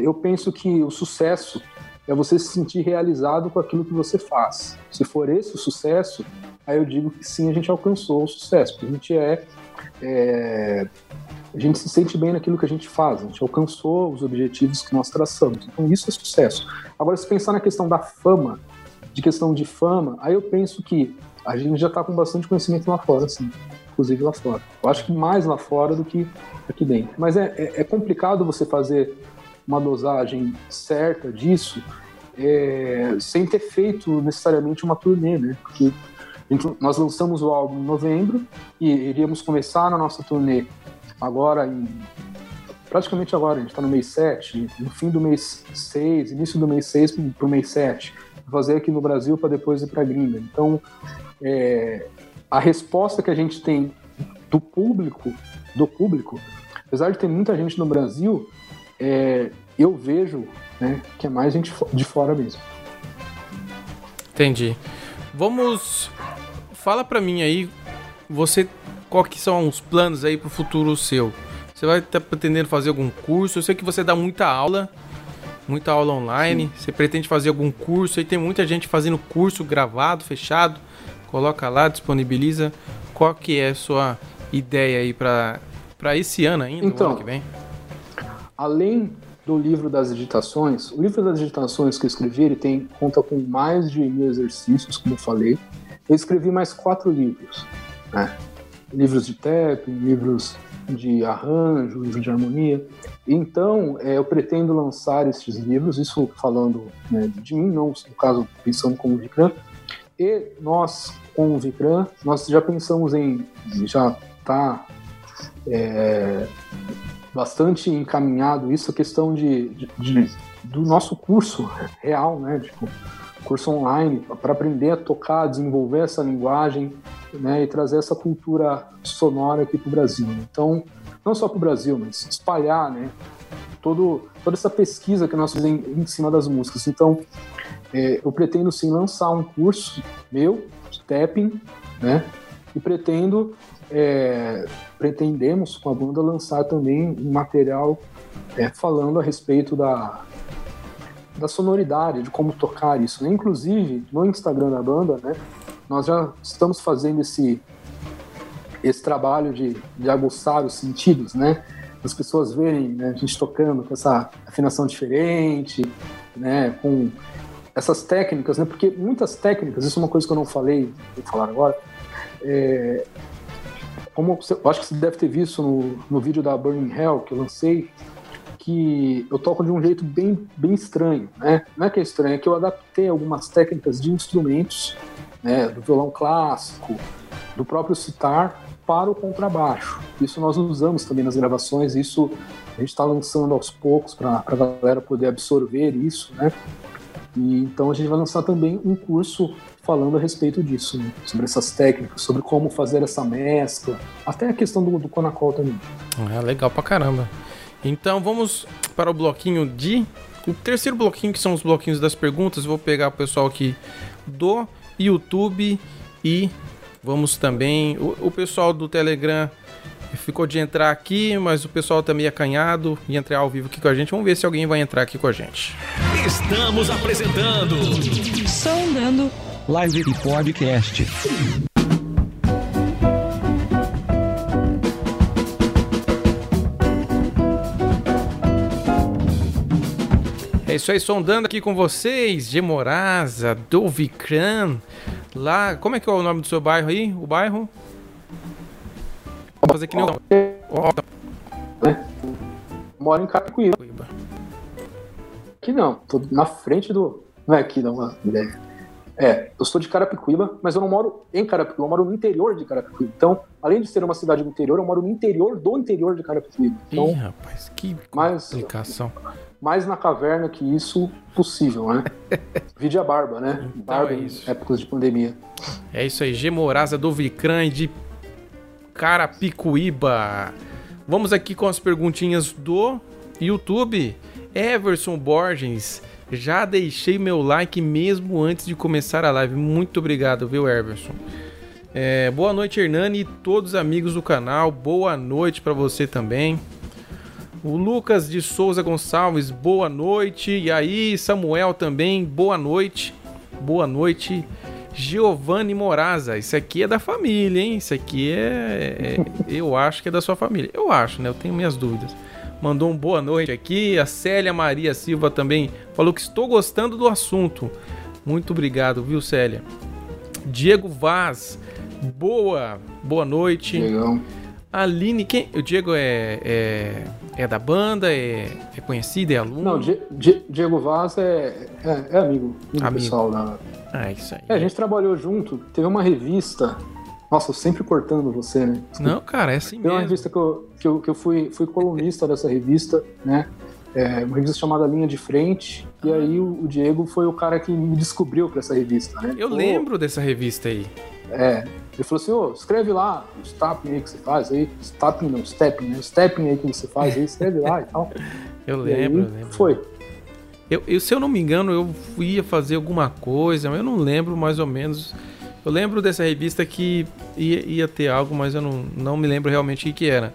[SPEAKER 4] Eu penso que o sucesso é você se sentir realizado com aquilo que você faz. Se for esse o sucesso, aí eu digo que sim, a gente alcançou o sucesso, porque a gente é, é a gente se sente bem naquilo que a gente faz, a gente alcançou os objetivos que nós traçamos. Então isso é sucesso. Agora, se pensar na questão da fama, de questão de fama, aí eu penso que a gente já está com bastante conhecimento lá fora, assim, inclusive lá fora. Eu acho que mais lá fora do que aqui dentro. Mas é, é, é complicado você fazer uma dosagem certa disso é, sem ter feito necessariamente uma turnê, né? Porque nós lançamos o álbum em novembro e iríamos começar na nossa turnê agora em praticamente agora, a gente está no mês 7, no fim do mês 6, início do mês 6 para o mês 7 fazer aqui no Brasil para depois ir para a gringa. Então, é, a resposta que a gente tem do público, do público, apesar de ter muita gente no Brasil, é, eu vejo né, que é mais gente de fora mesmo.
[SPEAKER 3] Entendi. Vamos, fala para mim aí, você, qual que são os planos aí para o futuro seu? Você vai estar tá pretendendo fazer algum curso? Eu sei que você dá muita aula muita aula online. Sim. Você pretende fazer algum curso? Aí tem muita gente fazendo curso gravado, fechado. Coloca lá, disponibiliza. Qual que é a sua ideia aí para esse ano ainda, então, ano que vem?
[SPEAKER 4] Além do livro das digitações, o livro das digitações que eu escrevi, ele tem conta com mais de mil exercícios, como eu falei. Eu escrevi mais quatro livros, né? Livros de tapping, livros de arranjo, livro de harmonia. Então, é, eu pretendo lançar esses livros, isso falando né, de mim, não no caso pensando como Vicran. E nós, com o Vicran, nós já pensamos em, já está é, bastante encaminhado isso, a questão de, de, de, do nosso curso real, né, tipo, curso online, para aprender a tocar, desenvolver essa linguagem né, e trazer essa cultura sonora aqui para o Brasil. Então, não só para o Brasil, mas espalhar né, todo, toda essa pesquisa que nós fizemos em, cima das músicas. Então, é, eu pretendo sim lançar um curso meu, de tapping, né, e pretendo, é, pretendemos com a banda lançar também um material é, falando a respeito da, da sonoridade, de como tocar isso. Né? Inclusive, no Instagram da banda, né, nós já estamos fazendo esse, esse trabalho de, de aguçar os sentidos, né? As pessoas verem né, a gente tocando com essa afinação diferente, né, com essas técnicas, né? Porque muitas técnicas, isso é uma coisa que eu não falei, vou falar agora, é, como eu acho que você deve ter visto no, no vídeo da Burning Hell que eu lancei, que eu toco de um jeito bem, bem estranho, né? Não é que é estranho, é que eu adaptei algumas técnicas de instrumentos, né, do violão clássico, do próprio citar para o contrabaixo. Isso nós usamos também nas gravações, isso a gente está lançando aos poucos para a galera poder absorver isso, né? E, então a gente vai lançar também um curso falando a respeito disso, né? sobre essas técnicas, sobre como fazer essa mescla, até a questão do, do Conacol também.
[SPEAKER 3] É legal pra caramba. Então vamos para o bloquinho de. O terceiro bloquinho, que são os bloquinhos das perguntas. Vou pegar o pessoal aqui do YouTube e vamos também. O, o pessoal do Telegram ficou de entrar aqui, mas o pessoal tá meio acanhado e entrar ao vivo aqui com a gente. Vamos ver se alguém vai entrar aqui com a gente.
[SPEAKER 1] Estamos apresentando
[SPEAKER 2] Sondando Live e Podcast.
[SPEAKER 3] É isso aí, sondando aqui com vocês, Gemoraza, Dovicran, lá, como é que é o nome do seu bairro aí? O bairro? Vou fazer que nem o...
[SPEAKER 4] Moro em Carapicuíba.
[SPEAKER 3] Cuiabá.
[SPEAKER 4] Aqui não, tô na frente do. Não é aqui, não, ideia. É, eu sou de Carapicuíba, mas eu não moro em Carapicuíba, eu moro no interior de Carapicuíba. Então, além de ser uma cidade do interior, eu moro no interior do interior de Carapicuíba.
[SPEAKER 3] Ih,
[SPEAKER 4] Então,
[SPEAKER 3] rapaz, que
[SPEAKER 4] Mas-
[SPEAKER 3] complicação.
[SPEAKER 4] Mais na caverna que isso possível, né? (laughs) Vide a barba, né? barba
[SPEAKER 3] é
[SPEAKER 4] em
[SPEAKER 3] isso.
[SPEAKER 4] épocas de pandemia.
[SPEAKER 3] É isso aí, Gemoraza do Vicran de Carapicuíba. Vamos aqui com as perguntinhas do YouTube. Everson Borges, já deixei meu like mesmo antes de começar a live. Muito obrigado, viu, Everson? É, boa noite, Hernani e todos os amigos do canal. Boa noite para você também. O Lucas de Souza Gonçalves, boa noite. E aí, Samuel também, boa noite. Boa noite. Giovanni Moraza, isso aqui é da família, hein? Isso aqui é, é- Eu acho que é da sua família. Eu acho, né? Eu tenho minhas dúvidas. Mandou um boa noite aqui. A Célia Maria Silva também falou que estou gostando do assunto. Muito obrigado, viu, Célia? Diego Vaz, boa, boa noite.
[SPEAKER 4] Diegão.
[SPEAKER 3] Aline, quem? O Diego é, é, é da banda, é, é conhecido, é aluno?
[SPEAKER 4] Não, Die- Die- Diego Vaz é, é, é amigo, amigo,
[SPEAKER 3] Amigo.
[SPEAKER 4] pessoal. Da...
[SPEAKER 3] Ah, isso aí.
[SPEAKER 4] É, a gente trabalhou junto, teve uma revista. Nossa, eu sempre cortando você, né?
[SPEAKER 3] Não, cara, é assim
[SPEAKER 4] Tem uma
[SPEAKER 3] mesmo.
[SPEAKER 4] revista que eu, que eu, que eu fui, fui colunista dessa revista, né? É, uma revista chamada Linha de Frente. E aí o, o Diego foi o cara que me descobriu pra essa revista, né?
[SPEAKER 3] Eu
[SPEAKER 4] Pô,
[SPEAKER 3] lembro dessa revista aí.
[SPEAKER 4] É. Ele falou assim, ô, escreve lá os tapping aí que você faz aí. Os tapping não, stepping, né? Os tapping aí que você faz aí, escreve lá e tal. (laughs)
[SPEAKER 3] Eu
[SPEAKER 4] E aí,
[SPEAKER 3] lembro, eu lembro.
[SPEAKER 4] Foi.
[SPEAKER 3] Eu, eu- se eu não me engano, eu ia fazer alguma coisa, mas eu não lembro mais ou menos. Eu lembro dessa revista que ia, ia ter algo, mas eu não, não me lembro realmente o que era.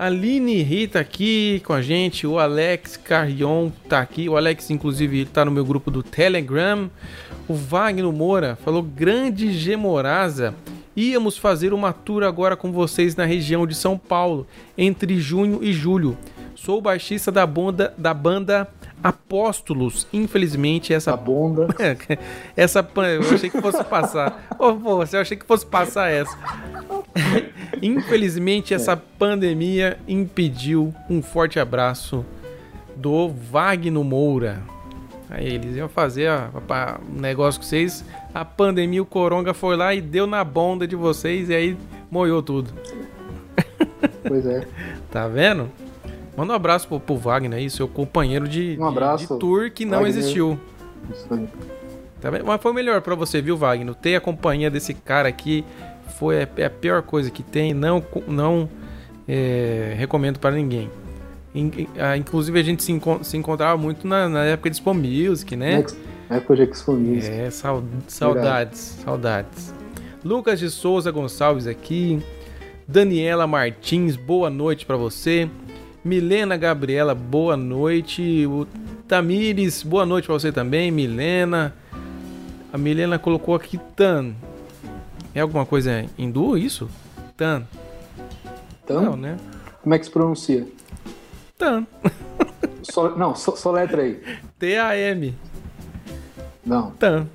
[SPEAKER 3] Aline Rita aqui com a gente, o Alex Carrion tá aqui. O Alex, inclusive, tá no meu grupo do Telegram. O Wagner Moura falou: Grande Gemoraza. Íamos fazer uma tour agora com vocês na região de São Paulo, entre junho e julho. Sou o baixista da banda, da banda Apóstolos. Infelizmente, essa
[SPEAKER 4] A bonda. (laughs)
[SPEAKER 3] essa eu achei que fosse passar. Ô, pô, você achei que fosse passar essa. (laughs) Infelizmente, essa pandemia impediu um forte abraço do Wagner Moura. Aí eles iam fazer ó, um negócio com vocês. A pandemia, o coronga foi lá e deu na bonda de vocês e aí moiou tudo.
[SPEAKER 4] Pois é. (laughs)
[SPEAKER 3] Tá vendo? Manda um abraço pro, pro Wagner aí, seu companheiro de,
[SPEAKER 4] Um abraço,
[SPEAKER 3] de, de tour que não
[SPEAKER 4] Wagner.
[SPEAKER 3] existiu.
[SPEAKER 4] Isso aí.
[SPEAKER 3] Tá vendo? Mas foi melhor pra você, viu, Wagner? Ter a companhia desse cara aqui foi é, é a pior coisa que tem. Não, não é, recomendo para ninguém. In- Inclusive, a gente se, se encontrava muito na, na época de Expo Music, né?
[SPEAKER 4] Next- Época de Expo Music.
[SPEAKER 3] É, sau- saudades, saudades. Lucas de Souza Gonçalves aqui. Daniela Martins, boa noite pra você. Milena Gabriela, boa noite. O Tamires, boa noite pra você também. Milena. A Milena colocou aqui Tan. É alguma coisa hindu isso? Tan.
[SPEAKER 4] Então,
[SPEAKER 3] Não, né?
[SPEAKER 4] como é que se pronuncia?
[SPEAKER 3] Tan. (laughs)
[SPEAKER 4] Só, não, só, só letra aí.
[SPEAKER 3] T-A-M.
[SPEAKER 4] Não.
[SPEAKER 3] Tan.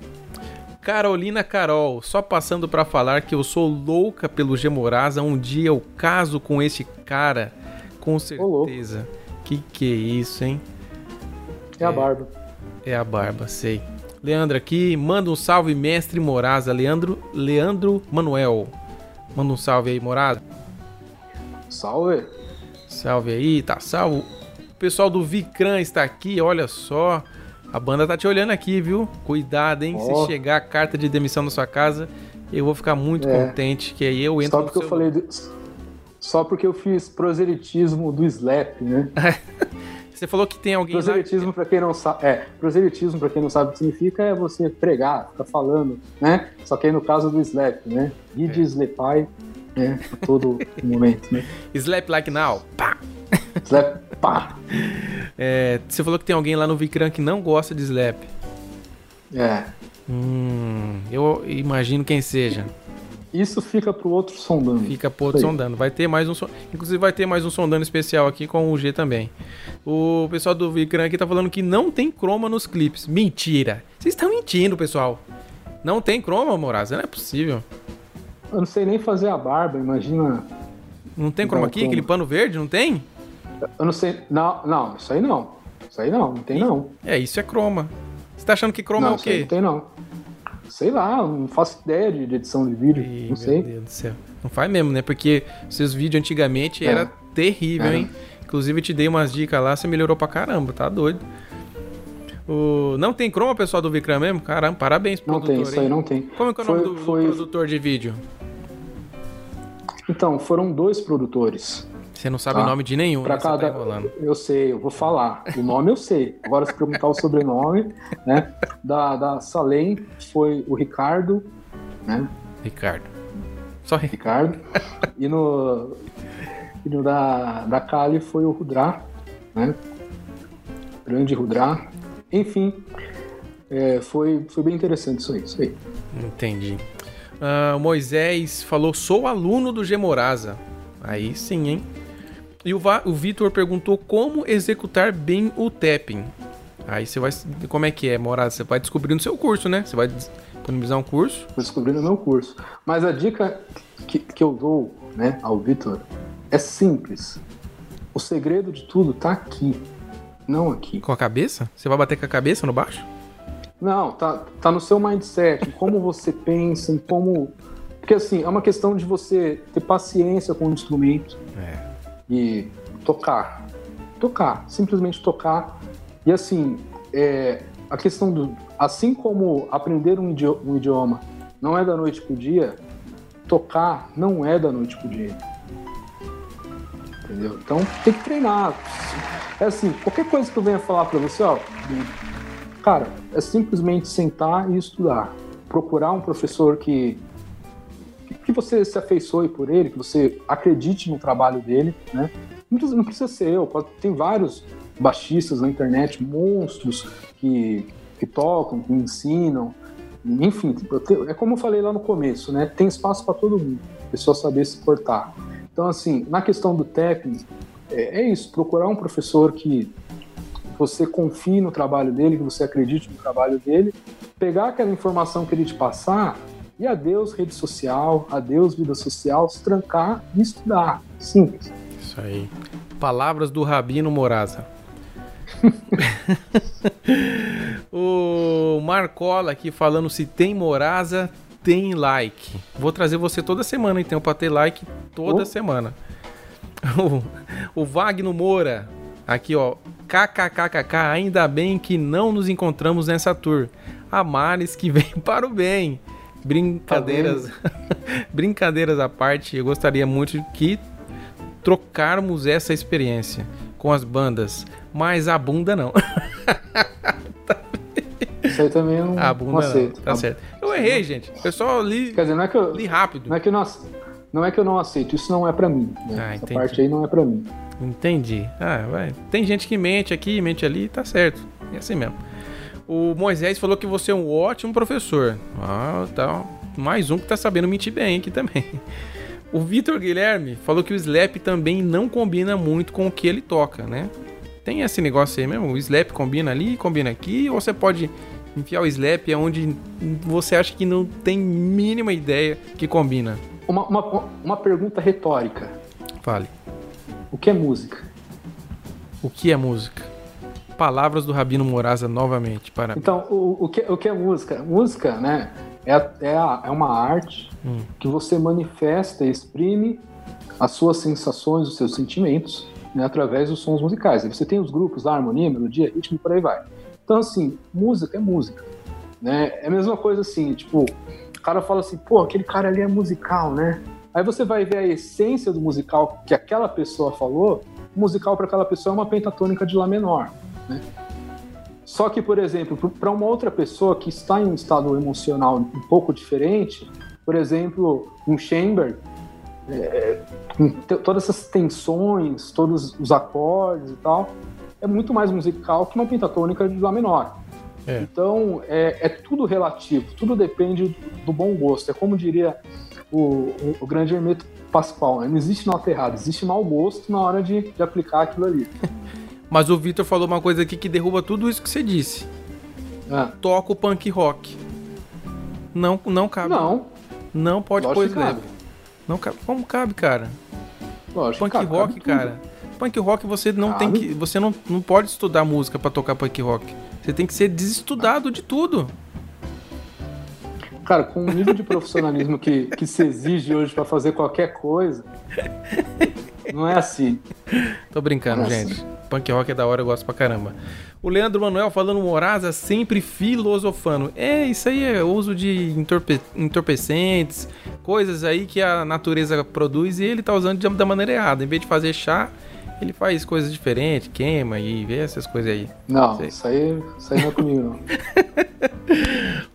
[SPEAKER 3] Carolina Carol, só passando pra falar que eu sou louca pelo Gemoraza. Um dia eu caso com este cara, com certeza. Que que é isso, hein?
[SPEAKER 4] É a barba.
[SPEAKER 3] É a barba, sei. Leandro aqui, manda um salve, mestre Moraza. Leandro, Leandro Manuel. Manda um salve aí, Moraza.
[SPEAKER 4] Salve.
[SPEAKER 3] Salve aí, tá salvo. O pessoal do Vicran está aqui, olha só. A banda tá te olhando aqui, viu? Cuidado, hein?
[SPEAKER 4] Ó.
[SPEAKER 3] Se chegar a carta de demissão na sua casa, eu vou ficar muito
[SPEAKER 4] É.
[SPEAKER 3] contente, que aí eu entro
[SPEAKER 4] Só
[SPEAKER 3] no
[SPEAKER 4] porque eu falei. do- Só porque eu fiz proselitismo do slap, né? (laughs)
[SPEAKER 3] Você falou que tem alguém.
[SPEAKER 4] Proselitismo, pra quem não sabe, é, proselitismo, para quem não sabe o que significa, é você pregar, ficar falando, né? Só que aí no caso do slap, né?
[SPEAKER 3] É.
[SPEAKER 4] Ide slapai, né? A todo (laughs) momento, né?
[SPEAKER 3] Slap Like Now. Pá!
[SPEAKER 4] Slap, pá!
[SPEAKER 3] É, você falou que tem alguém lá no Vicran que não gosta de slap.
[SPEAKER 4] É.
[SPEAKER 3] Hum, eu imagino quem seja.
[SPEAKER 4] Isso fica pro outro sondando.
[SPEAKER 3] Fica pro outro sondando. Vai ter mais um. so- Inclusive, vai ter mais um sondando especial aqui com o G também. O pessoal do Vicran aqui tá falando que não tem croma nos clipes. Mentira! Vocês estão mentindo, pessoal. Não tem croma, Moraza? Não é possível.
[SPEAKER 4] Eu não sei nem fazer a barba, imagina.
[SPEAKER 3] Não tem croma aqui? Aquele pano verde? Não tem?
[SPEAKER 4] Eu não sei. Não, não, isso aí não. Isso aí não, não tem não.
[SPEAKER 3] É, isso é croma. Você tá achando que croma
[SPEAKER 4] não,
[SPEAKER 3] é o quê?
[SPEAKER 4] não tem não. Sei lá, não faço ideia de, edição de vídeo. Não
[SPEAKER 3] meu
[SPEAKER 4] sei.
[SPEAKER 3] Deus do céu. Não faz mesmo, né? Porque seus vídeos antigamente
[SPEAKER 4] É.
[SPEAKER 3] era terrível,
[SPEAKER 4] É.
[SPEAKER 3] hein? Inclusive, eu te dei umas dicas lá, você melhorou pra caramba, tá doido. O... Não tem croma, pessoal do Vicram mesmo? Caramba, parabéns pro
[SPEAKER 4] Não tem,
[SPEAKER 3] produtor
[SPEAKER 4] isso aí não tem.
[SPEAKER 3] Como é que é o nome do, do
[SPEAKER 4] foi-
[SPEAKER 3] produtor de vídeo?
[SPEAKER 4] Então, foram dois produtores.
[SPEAKER 3] Você não sabe
[SPEAKER 4] Tá.
[SPEAKER 3] o nome de nenhum,
[SPEAKER 4] Pra
[SPEAKER 3] né? Você
[SPEAKER 4] cada.
[SPEAKER 3] tá
[SPEAKER 4] eu sei, eu vou falar. O nome eu sei. Agora, se perguntar o sobrenome, né? Da, da Salem foi o Ricardo, né?
[SPEAKER 3] Ricardo. Só Ricardo.
[SPEAKER 4] E no, e no da, da Kali foi o Rudra, né? Grande Rudra. Enfim, é, foi, foi bem interessante isso aí. Isso aí.
[SPEAKER 3] Entendi. O Moisés falou: sou aluno do Gemoraza. Aí sim, hein? E o, Va- o Vitor perguntou como executar bem o tapping. Aí você vai. Como é que é, Moraza? Você vai descobrir no seu curso, né? Você vai disponibilizar um curso.
[SPEAKER 4] Vou descobrir no meu curso. Mas a dica que, que eu dou né, ao Vitor é simples. O segredo de tudo tá aqui, não aqui.
[SPEAKER 3] Com a cabeça? Você vai bater com a cabeça no baixo?
[SPEAKER 4] Não, tá, tá no seu mindset, em como você pensa, em como. Porque assim, é uma questão de você ter paciência com o instrumento
[SPEAKER 3] É.
[SPEAKER 4] e tocar. Tocar, simplesmente tocar. E assim, é, a questão do. Assim como aprender um idio- um idioma não é da noite pro dia, tocar não é da noite pro dia. Entendeu? Então tem que treinar. É assim, qualquer coisa que eu venha falar pra você, ó, cara, é simplesmente sentar e estudar. Procurar um professor que que você se afeiçoe por ele, que você acredite no trabalho dele, né? Não precisa, não precisa ser eu, tem vários baixistas na internet, monstros que, que tocam, que ensinam, enfim, é como eu falei lá no começo, né? Tem espaço para todo mundo, pessoa saber se portar. Então, assim, na questão do técnico, é, é isso, procurar um professor que você confie no trabalho dele, que você acredite no trabalho dele, pegar aquela informação que ele te passar e adeus rede social, adeus vida social, se trancar e estudar. Simples.
[SPEAKER 3] Isso aí. Palavras do Rabino Moraza. (laughs) (laughs) o Marcola aqui falando se tem Moraza, tem like. Vou trazer você toda semana, então, pra ter like toda
[SPEAKER 4] Oh.
[SPEAKER 3] semana. (laughs) O, o Wagner Moura, aqui ó, kkkk, ainda bem que não nos encontramos nessa tour. A Maris que vem para o bem. Brincadeiras, (laughs) brincadeiras à parte, eu gostaria muito que trocarmos essa experiência com as bandas, mas a bunda não. (laughs)
[SPEAKER 4] Isso aí também não,
[SPEAKER 3] A
[SPEAKER 4] não
[SPEAKER 3] bunda não,
[SPEAKER 4] aceito.
[SPEAKER 3] tá
[SPEAKER 4] A-
[SPEAKER 3] certo. Eu errei, gente. Eu só li,
[SPEAKER 4] Quer dizer, não é que eu,
[SPEAKER 3] li rápido.
[SPEAKER 4] não é que eu não, ace- não é que eu não aceito, isso não é pra mim. né?
[SPEAKER 3] Ah,
[SPEAKER 4] Essa parte aí não é pra mim.
[SPEAKER 3] Entendi. Ah, vai. Tem gente que mente aqui, mente ali, tá certo. É assim mesmo. O Moisés falou que você é um ótimo professor. Ah, tá. Mais um que tá sabendo mentir bem aqui também. O Vitor Guilherme falou que o slap também não combina muito com o que ele toca, né? Tem esse negócio aí mesmo? O slap combina ali, combina aqui, ou você pode Enfiar o slap onde você acha que não tem mínima ideia que combina.
[SPEAKER 4] Uma, uma, uma pergunta retórica.
[SPEAKER 3] Fale.
[SPEAKER 4] O que é música?
[SPEAKER 3] O que é música? Palavras do Rabino Moraza novamente. Para...
[SPEAKER 4] Então, o, o, que, o que é música? Música, né? É, é, a, é uma arte
[SPEAKER 3] Hum.
[SPEAKER 4] que você manifesta e exprime as suas sensações, os seus sentimentos, né, através dos sons musicais. Você tem os grupos lá, harmonia, melodia, ritmo por aí vai. Então, assim, música é música. Né? É a mesma coisa assim, tipo, o cara fala assim, pô, aquele cara ali é musical, né? Aí você vai ver a essência do musical que aquela pessoa falou, o musical para aquela pessoa é uma pentatônica de Lá menor. Né? Só que, por exemplo, para uma outra pessoa que está em um estado emocional um pouco diferente, por exemplo, um chamber, é, com todas essas tensões, todos os acordes e tal, é muito mais musical que uma pentatônica de Lá menor.
[SPEAKER 3] É.
[SPEAKER 4] Então, é, é tudo relativo, tudo depende do bom gosto. É como diria o, o, o grande Hermeto Pascoal, né? não existe nota errada, existe mau gosto na hora de, de aplicar aquilo ali. (laughs)
[SPEAKER 3] Mas o Vitor falou uma coisa aqui que derruba tudo isso que você disse.
[SPEAKER 4] Ah,
[SPEAKER 3] Toca o punk rock. Não, não cabe.
[SPEAKER 4] não,
[SPEAKER 3] Não pode pôr
[SPEAKER 4] cabe.
[SPEAKER 3] Não cabe. Como cabe, cara?
[SPEAKER 4] Lógico,
[SPEAKER 3] Punk
[SPEAKER 4] cabe,
[SPEAKER 3] rock,
[SPEAKER 4] cabe
[SPEAKER 3] cara. Punk rock você não tem
[SPEAKER 4] Cabe.
[SPEAKER 3] que. Você não, não pode estudar música pra tocar punk rock. Você tem que ser desestudado de tudo.
[SPEAKER 4] Cara, com o nível de profissionalismo que, que se exige hoje pra fazer qualquer coisa, (laughs) não é assim.
[SPEAKER 3] Tô brincando,
[SPEAKER 4] Nossa.
[SPEAKER 3] gente. Punk rock é da hora, eu gosto pra caramba. O Leandro Manuel falando Moraza sempre filosofando. É, isso aí é uso de entorpe- entorpecentes, coisas aí que a natureza produz e ele tá usando de- da maneira errada. Em vez de fazer chá, ele faz coisas diferentes, queima e vê essas coisas aí.
[SPEAKER 4] Não,
[SPEAKER 3] Sei.
[SPEAKER 4] isso aí, isso aí não é comigo, não.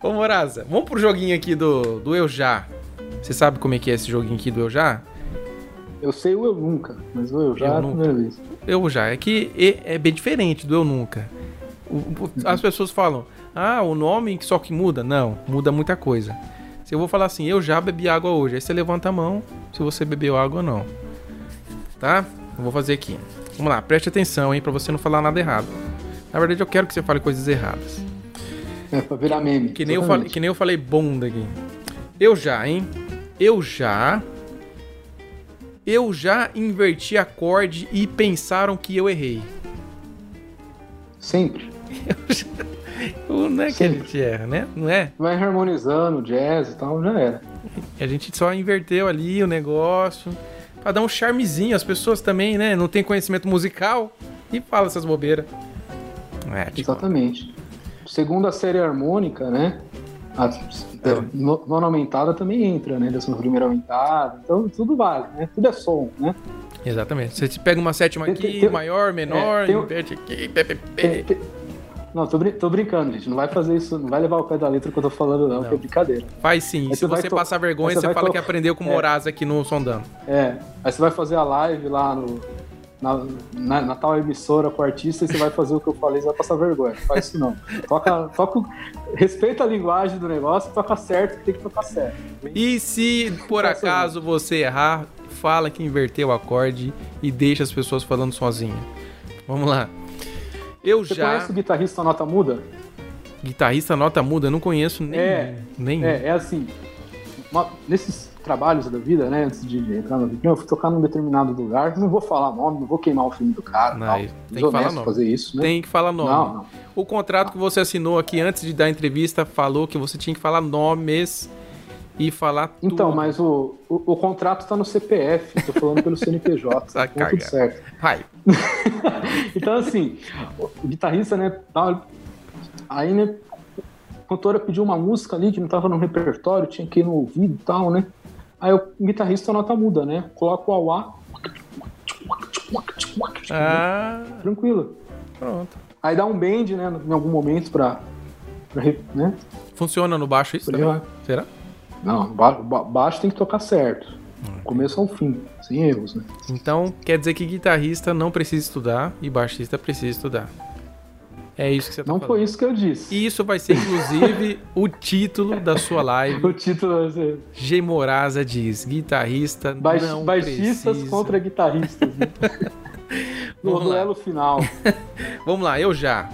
[SPEAKER 4] (laughs)
[SPEAKER 3] Ô Moraza, vamos pro joguinho aqui do, do Eu Já. Você sabe como é que é esse joguinho aqui do Eu Já?
[SPEAKER 4] Eu sei o eu nunca, mas o eu já
[SPEAKER 3] Eu
[SPEAKER 4] é a
[SPEAKER 3] nunca.
[SPEAKER 4] primeira vez.
[SPEAKER 3] Eu já. É que é, bem diferente do Eu Nunca. As pessoas falam, ah, o nome só que muda. Não, muda muita coisa. Se eu vou falar assim, eu já bebi água hoje, aí você levanta a mão se você bebeu água ou não. Tá? Eu vou fazer aqui. Vamos lá, preste atenção, hein, pra você não falar nada errado. Na verdade, eu quero que você fale coisas erradas.
[SPEAKER 4] É pra virar meme.
[SPEAKER 3] Que nem, eu falei, que nem eu falei bunda aqui. Eu já, hein? Eu já. Eu já inverti acorde e pensaram que eu errei.
[SPEAKER 4] Sempre. (laughs)
[SPEAKER 3] Não é que a gente erra, né? Não é?
[SPEAKER 4] Vai harmonizando, jazz e tal, já era.
[SPEAKER 3] A gente só inverteu ali o negócio. Pra dar um charmezinho. As pessoas também, né? Não tem conhecimento musical e fala essas bobeiras. É, tipo,
[SPEAKER 4] Exatamente. Segundo a série harmônica, né? A
[SPEAKER 3] É.
[SPEAKER 4] no- nona aumentada também entra, né? Décima primeira aumentada. Então tudo vale, né? Tudo é som, né?
[SPEAKER 3] exatamente. Você pega uma sétima
[SPEAKER 4] Tem-
[SPEAKER 3] aqui,
[SPEAKER 4] tem-
[SPEAKER 3] maior, menor,
[SPEAKER 4] é, tem um-
[SPEAKER 3] inverte aqui, pé, pé, pé.
[SPEAKER 4] Tem- Não, tô, brin- tô brincando, gente. Não vai fazer isso, não vai levar o pé da letra que eu tô falando, não, que é brincadeira.
[SPEAKER 3] Faz sim.
[SPEAKER 4] Aí
[SPEAKER 3] Se
[SPEAKER 4] você
[SPEAKER 3] passar vergonha,
[SPEAKER 4] você
[SPEAKER 3] você fala que aprendeu com o
[SPEAKER 4] É.
[SPEAKER 3] Moraza aqui no Sondando.
[SPEAKER 4] É. Aí você vai fazer a live lá no, na, na, na tal emissora com o artista e você vai fazer o que eu falei, você vai passar vergonha. Não faz isso não. Toca, toca, respeita a linguagem do negócio, toca certo que tem que tocar certo.
[SPEAKER 3] E se por acaso você errar, fala que inverteu o acorde e deixa as pessoas falando sozinha. Vamos lá. Eu
[SPEAKER 4] Você
[SPEAKER 3] já.
[SPEAKER 4] conhece o guitarrista nota muda?
[SPEAKER 3] Guitarrista nota muda, eu não conheço nenhum.
[SPEAKER 4] É,
[SPEAKER 3] nenhum.
[SPEAKER 4] É, é assim, uma- nesses trabalhos da vida, né, antes de entrar no vídeo, eu fui tocar num determinado lugar, não vou falar nome, não vou quemar o filme do cara,
[SPEAKER 3] Não, tem que falar nome.
[SPEAKER 4] fazer isso, né?
[SPEAKER 3] Tem que falar nome.
[SPEAKER 4] Não, não.
[SPEAKER 3] O contrato que você assinou aqui antes de dar a entrevista falou que você tinha que falar nomes e falar
[SPEAKER 4] Então,
[SPEAKER 3] tudo.
[SPEAKER 4] mas o, o, o contrato tá no CPF, tô falando pelo CNPJ, (laughs)
[SPEAKER 3] Tá
[SPEAKER 4] tá tudo certo.
[SPEAKER 3] Vai. (laughs)
[SPEAKER 4] Então, assim, o guitarrista, né, aí, né, a cantora pediu uma música ali que não tava no repertório, tinha que ir no ouvido e tal, né? Aí o guitarrista nota muda, né? Coloca o auá,
[SPEAKER 3] Ah,
[SPEAKER 4] tranquilo.
[SPEAKER 3] pronto.
[SPEAKER 4] Aí dá um bend, né, em algum momento pra, pra né?
[SPEAKER 3] Funciona no baixo isso
[SPEAKER 4] vai.
[SPEAKER 3] Será?
[SPEAKER 4] Não, ba- ba- baixo tem que tocar certo. Começo ao fim, sem erros, né?
[SPEAKER 3] Então, quer dizer que guitarrista não precisa estudar e baixista precisa estudar. É isso que você tá
[SPEAKER 4] Não
[SPEAKER 3] falando.
[SPEAKER 4] foi isso que eu disse.
[SPEAKER 3] E isso vai ser, inclusive, (laughs) o título da sua live. (laughs)
[SPEAKER 4] O título vai ser
[SPEAKER 3] G. Moraza diz, guitarrista
[SPEAKER 4] Baix-
[SPEAKER 3] não
[SPEAKER 4] Baixistas
[SPEAKER 3] precisa.
[SPEAKER 4] contra guitarristas. Né? (laughs) no
[SPEAKER 3] Vamos lá.
[SPEAKER 4] duelo final.
[SPEAKER 3] Vamos lá, eu já.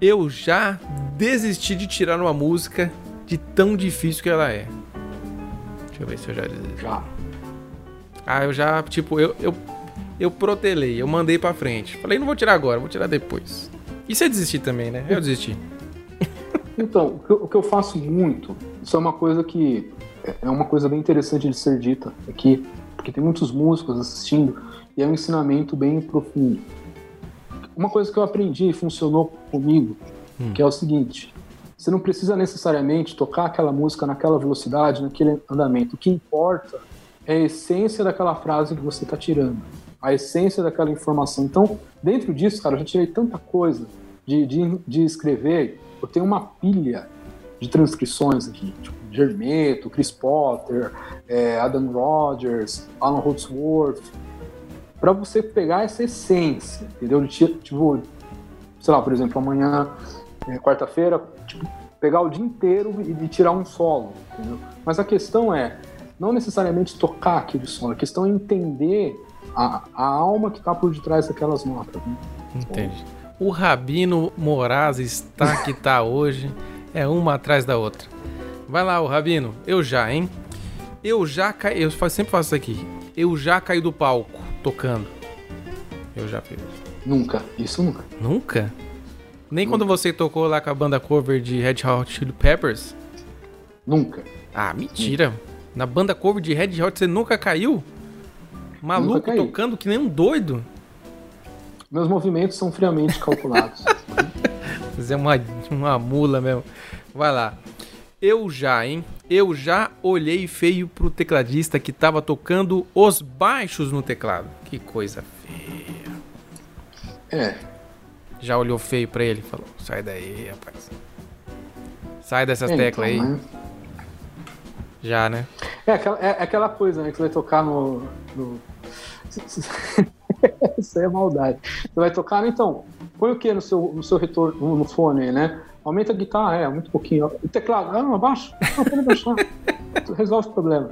[SPEAKER 3] Eu já desisti de tirar uma música de tão difícil que ela é? Deixa eu ver se eu já desisti.
[SPEAKER 4] Já.
[SPEAKER 3] Ah, eu já, tipo, eu, eu, eu protelei, eu mandei pra frente. Falei, não vou tirar agora, vou tirar depois. Isso é desistir também, né? Eu desisti.
[SPEAKER 4] Então, o que, eu, faço muito, isso é uma coisa que é- é uma coisa bem interessante de ser dita aqui, porque tem muitos músicos assistindo e é um ensinamento bem profundo. Uma coisa que eu aprendi e funcionou comigo, que é o seguinte: você não precisa necessariamente tocar aquela música naquela velocidade, naquele andamento. O que importa é a essência daquela frase que você está tirando, a essência daquela informação. Então, dentro disso, cara, eu já tirei tanta coisa de, de, de escrever. Eu tenho uma pilha de transcrições aqui, tipo Germeto, Chris Potter, é, Adam Rogers, Alan Holdsworth, para você pegar essa essência, entendeu? De ti- Tipo, sei lá, por exemplo, amanhã, é, quarta-feira, tipo, pegar o dia inteiro e de tirar um solo, entendeu? Mas a questão é não necessariamente tocar aquele solo, a questão é entender a, a alma que está por detrás daquelas notas. Né?
[SPEAKER 3] Entendi. O Rabino Moraes está que tá (laughs) hoje, é uma atrás da outra. Vai lá, o Rabino, eu já, hein? Eu já caí, eu sempre faço isso aqui. Eu já caí do palco tocando. Eu já fiz.
[SPEAKER 4] Nunca, isso nunca.
[SPEAKER 3] Nunca? Nem quando você tocou lá com a banda cover de Red Hot Chili Peppers?
[SPEAKER 4] Nunca.
[SPEAKER 3] Ah, mentira. Na banda cover de Red Hot você nunca caiu? Maluco tocando que nem um doido?
[SPEAKER 4] Meus movimentos são friamente calculados. (laughs)
[SPEAKER 3] Você é uma, uma mula mesmo. Vai lá. Eu já, hein? Eu já olhei feio pro tecladista que tava tocando os baixos no teclado. Que coisa feia.
[SPEAKER 4] é,
[SPEAKER 3] Já olhou feio pra ele? Falou, sai daí, rapaz. Sai dessas
[SPEAKER 4] é,
[SPEAKER 3] teclas
[SPEAKER 4] então,
[SPEAKER 3] aí.
[SPEAKER 4] né?
[SPEAKER 3] Já, né?
[SPEAKER 4] É aquela, é aquela coisa, né? Que você vai tocar no. no... (laughs) Isso é maldade. Você vai tocar, né? então, põe o que no seu, no seu retorno, no, fone, né? Aumenta a guitarra, é, muito pouquinho. O teclado, ah, não, abaixa. Não, pode baixar. (laughs) Resolve o problema.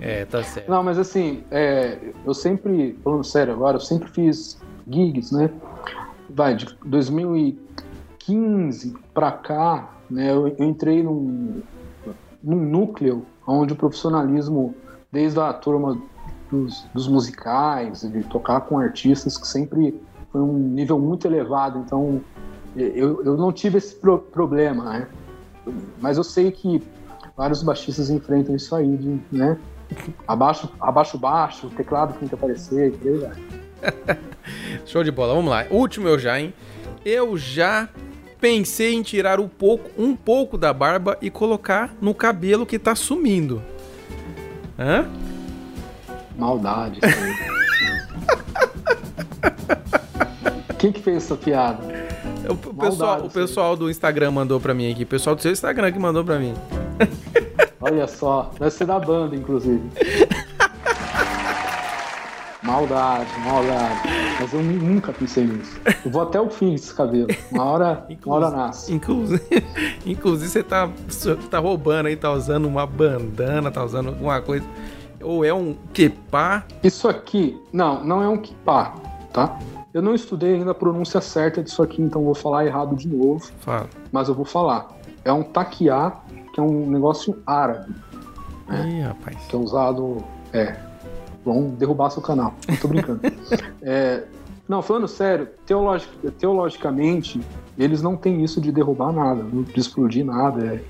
[SPEAKER 3] É, tá certo.
[SPEAKER 4] Não, mas assim, é, eu sempre, falando sério agora, eu sempre fiz gigs, né? Vai, de 2015 pra cá, né? Eu, eu entrei num, num núcleo onde o profissionalismo, desde a turma dos, dos musicais, de tocar com artistas, que sempre foi um nível muito elevado. Então, eu, eu não tive esse pro- problema, né? Mas eu sei que vários baixistas enfrentam isso aí, de, né? Abaixo, abaixo, baixo, teclado tem que aparecer. (laughs)
[SPEAKER 3] Show de bola, vamos lá. Último eu já, hein? Eu já pensei em tirar um pouco, um pouco da barba e colocar no cabelo que tá sumindo. Hã?
[SPEAKER 4] Maldade. Quem que fez essa piada?
[SPEAKER 3] O, pessoal, o pessoal do Instagram mandou pra mim aqui. O pessoal do seu Instagram que mandou pra mim.
[SPEAKER 4] Olha só, deve ser da banda, inclusive. Maldade, maldade. Mas eu nu- nunca pensei nisso. Eu vou até o fim desse cabelo. Uma hora, uma hora nasce.
[SPEAKER 3] Inclusive, (laughs) inclusive você tá, você tá roubando aí, tá usando uma bandana, tá usando alguma coisa. Ou é um quepá.
[SPEAKER 4] Isso aqui, não, não é um kipá, tá? Eu não estudei ainda a pronúncia certa disso aqui, então vou falar errado de novo.
[SPEAKER 3] Fala.
[SPEAKER 4] mas eu vou falar. É um taquiá, que é um negócio árabe,
[SPEAKER 3] Ih, rapaz.
[SPEAKER 4] que é usado. É. Vão derrubar seu canal. Não tô brincando. (laughs) É, não, falando sério, teologi- teologicamente, eles não têm isso de derrubar nada, de explodir nada. é-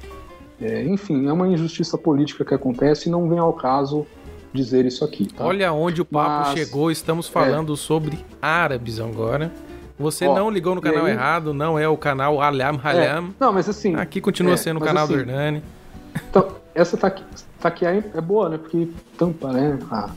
[SPEAKER 4] é, enfim, é uma injustiça política que acontece e não vem ao caso dizer isso aqui. Tá?
[SPEAKER 3] Olha onde o papo
[SPEAKER 4] Mas-
[SPEAKER 3] chegou. Estamos falando sobre árabes agora. Você
[SPEAKER 4] Ó,
[SPEAKER 3] não ligou no canal
[SPEAKER 4] aí-
[SPEAKER 3] errado, não é o canal Alam
[SPEAKER 4] É,
[SPEAKER 3] Halam.
[SPEAKER 4] não, mas assim.
[SPEAKER 3] Aqui continua
[SPEAKER 4] é,
[SPEAKER 3] sendo o canal
[SPEAKER 4] assim,
[SPEAKER 3] do Hernani.
[SPEAKER 4] Então, essa taqui- taquiá é é boa, né? Porque tampa, né? a-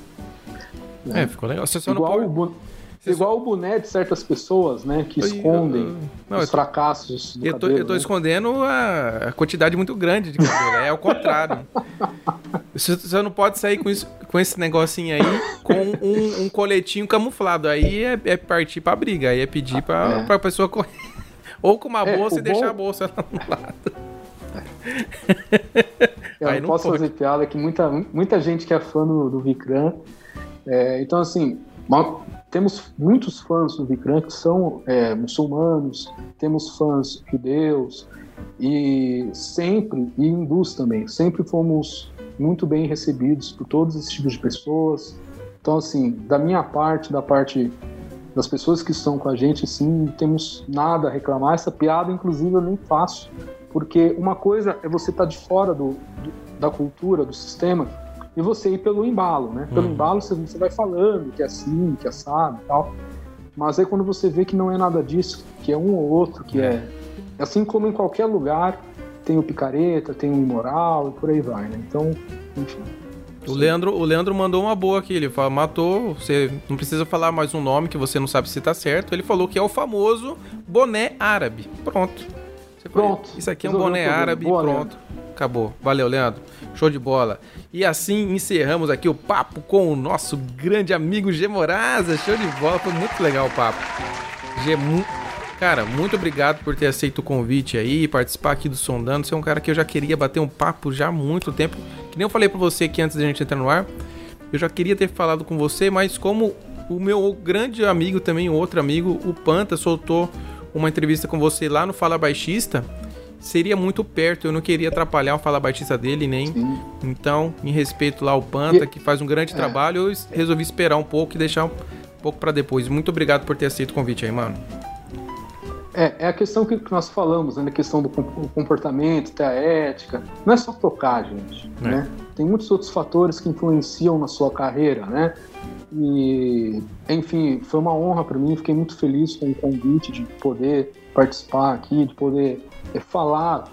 [SPEAKER 3] É, ficou legal. Você só não
[SPEAKER 4] igual,
[SPEAKER 3] pode.
[SPEAKER 4] o bu-
[SPEAKER 3] Você
[SPEAKER 4] igual o boné de certas pessoas, né? Que
[SPEAKER 3] Eu-
[SPEAKER 4] escondem
[SPEAKER 3] eu- não,
[SPEAKER 4] os
[SPEAKER 3] eu
[SPEAKER 4] fracassos do
[SPEAKER 3] Eu tô,
[SPEAKER 4] cabelo,
[SPEAKER 3] eu tô
[SPEAKER 4] né?
[SPEAKER 3] escondendo a, a quantidade muito grande de cabelo. É ao contrário. (laughs) Você você não pode sair com, isso, com esse negocinho aí com um, um coletinho camuflado. Aí é, é partir pra briga. Aí é pedir pra,
[SPEAKER 4] É.
[SPEAKER 3] pra pessoa correr. Ou com uma
[SPEAKER 4] É,
[SPEAKER 3] bolsa e deixar
[SPEAKER 4] bom-
[SPEAKER 3] a bolsa lá no lado.
[SPEAKER 4] Eu
[SPEAKER 3] Aí
[SPEAKER 4] não
[SPEAKER 3] não
[SPEAKER 4] posso
[SPEAKER 3] pode.
[SPEAKER 4] fazer piada que muita, muita gente que é fã do, do Vikram. é, então, assim, uma- temos muitos fãs do Vikram que são é, muçulmanos, temos fãs judeus e sempre, e hindus também, sempre fomos muito bem recebidos por todos esses tipos de pessoas. Então, assim, da minha parte, da parte das pessoas que estão com a gente, assim, não temos nada a reclamar. Essa piada, inclusive, eu nem faço, porque uma coisa é você estar tá de fora do, do, da cultura, do sistema, e você ir pelo embalo, né? Pelo uhum. embalo você, você vai falando que é assim, que é assado e tal. Mas aí quando você vê que não é nada disso, que é um ou outro, que é assim como em qualquer lugar, tem o picareta, tem o imoral e por aí vai, né? Então, enfim.
[SPEAKER 3] O Leandro, o Leandro mandou uma boa aqui. Ele falou, matou. Você não precisa falar mais um nome que você não sabe se tá certo. Ele falou que é o famoso boné árabe. Pronto.
[SPEAKER 4] Você pronto.
[SPEAKER 3] Isso aqui é um boné árabe. Boa, pronto. Leandro. Acabou. Valeu, Leandro. Show de bola. E assim encerramos aqui o papo com o nosso grande amigo G Moraza. Show de bola. Foi muito legal o papo. G, Cara, muito obrigado por ter aceito o convite aí, participar aqui do Sondando. Você é um cara que eu já queria bater um papo já há muito tempo. Que nem eu falei para você aqui antes da gente entrar no ar. Eu já queria ter falado com você, mas como o meu grande amigo também, outro amigo, o Panta, soltou uma entrevista com você lá no Fala Baixista, seria muito perto. Eu não queria atrapalhar o Fala Baixista dele, nem. Sim. Então, em respeito lá ao Panta, que faz um grande é. trabalho, eu resolvi esperar um pouco e deixar um pouco para depois. Muito obrigado por ter aceito o convite aí, mano.
[SPEAKER 4] É, é a questão que nós falamos, né? A questão do comportamento, da ética. Não é só tocar, gente, é. né? Tem muitos outros fatores que influenciam na sua carreira, né? E, enfim, foi uma honra para mim. Fiquei muito feliz com o convite de poder participar aqui, de poder é, falar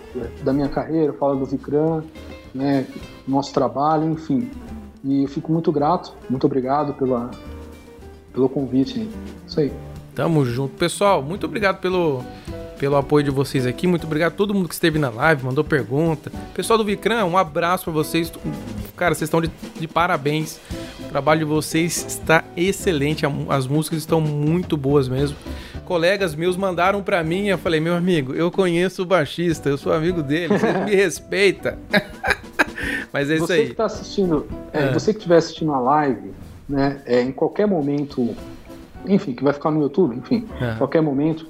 [SPEAKER 4] da minha carreira, falar do Vikram, né? Nosso trabalho, enfim. E eu fico muito grato, muito obrigado pela, pelo convite. Isso aí.
[SPEAKER 3] Tamo junto. Pessoal, muito obrigado pelo, pelo apoio de vocês aqui. Muito obrigado a todo mundo que esteve na live, mandou pergunta. Pessoal do Vicran, um abraço para vocês. Cara, vocês estão de, de, parabéns. O trabalho de vocês está excelente. As músicas estão muito boas mesmo. Colegas meus mandaram para mim. Eu falei, meu amigo, eu conheço o baixista, eu sou amigo dele, você me (laughs) respeita. (laughs) Mas é isso
[SPEAKER 4] você
[SPEAKER 3] aí.
[SPEAKER 4] Que tá assistindo, é, é. Você que estiver assistindo a live, né, é, em qualquer momento enfim, que vai ficar no YouTube, enfim, é. qualquer momento,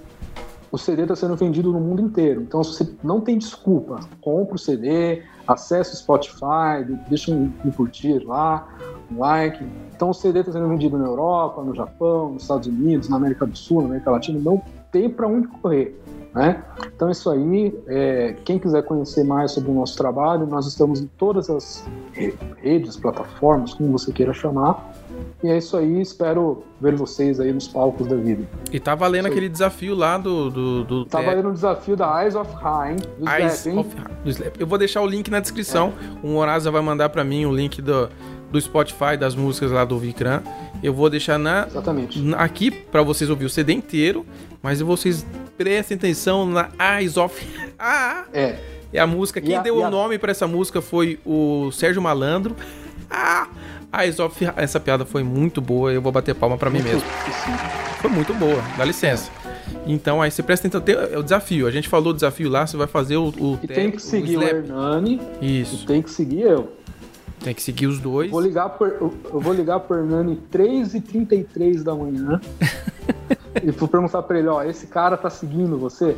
[SPEAKER 4] o CD está sendo vendido no mundo inteiro. Então você não tem desculpa. Compre o CD, acesse o Spotify, deixa um, um curtir lá, um like. Então o CD está sendo vendido na Europa, no Japão, nos Estados Unidos, na América do Sul, na América Latina. Não tem para onde correr. Né? Então, isso aí, é, quem quiser conhecer mais sobre o nosso trabalho, nós estamos em todas as redes, plataformas, como você queira chamar. E é isso aí, espero ver vocês aí nos palcos da vida.
[SPEAKER 3] E tá valendo aquele desafio lá do. do, do
[SPEAKER 4] tá é... valendo o desafio da Eyes of High, do Eyes Slap, of
[SPEAKER 3] do Slap. Eu vou deixar o link na descrição. É. O Horaza vai mandar para mim o link do, do Spotify, das músicas lá do Vikram. Eu vou deixar na,
[SPEAKER 4] Exatamente.
[SPEAKER 3] aqui para vocês ouvir o CD inteiro, mas vocês prestem atenção na Eyes of. (laughs)
[SPEAKER 4] Ah! É.
[SPEAKER 3] É a música. Quem a, deu o a... nome para essa música foi o Sérgio Malandro. Ah! Eyes of. Essa piada foi muito boa. Eu vou bater palma para mim mesmo. Foi muito boa. Dá licença. Então aí você presta atenção. Tem, é o desafio. A gente falou o desafio lá. Você vai fazer o. o
[SPEAKER 4] e tem que seguir o, o Hernani.
[SPEAKER 3] Isso.
[SPEAKER 4] E tem que seguir eu.
[SPEAKER 3] Tem que seguir os dois.
[SPEAKER 4] Vou ligar por, eu vou ligar pro Hernani 3h33 da manhã. (laughs) e vou perguntar pra ele, ó, esse cara tá seguindo você?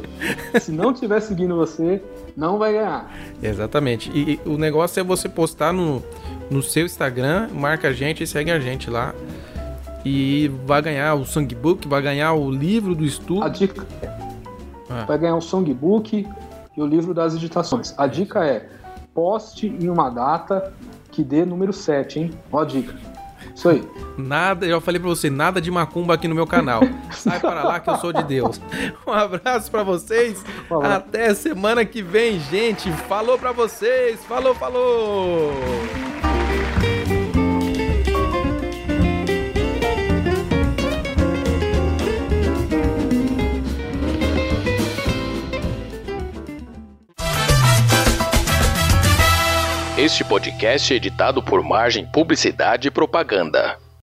[SPEAKER 4] Se não tiver seguindo você, não vai ganhar.
[SPEAKER 3] Exatamente. E, e, o negócio é você postar no, no seu Instagram, marca a gente e segue a gente lá. E vai ganhar o songbook, vai ganhar o livro do estudo.
[SPEAKER 4] A dica ah. vai ganhar o songbook e o livro das editações. A dica é poste em uma data que dê número 7, hein? Ó a dica. Isso aí.
[SPEAKER 3] Nada, eu já falei pra você, nada de macumba aqui no meu canal. (laughs) Sai para lá que eu sou de Deus. Um abraço para vocês. Até semana que vem, gente. Falou para vocês. Falou, falou.
[SPEAKER 1] Este podcast é editado por Margem Publicidade e Propaganda.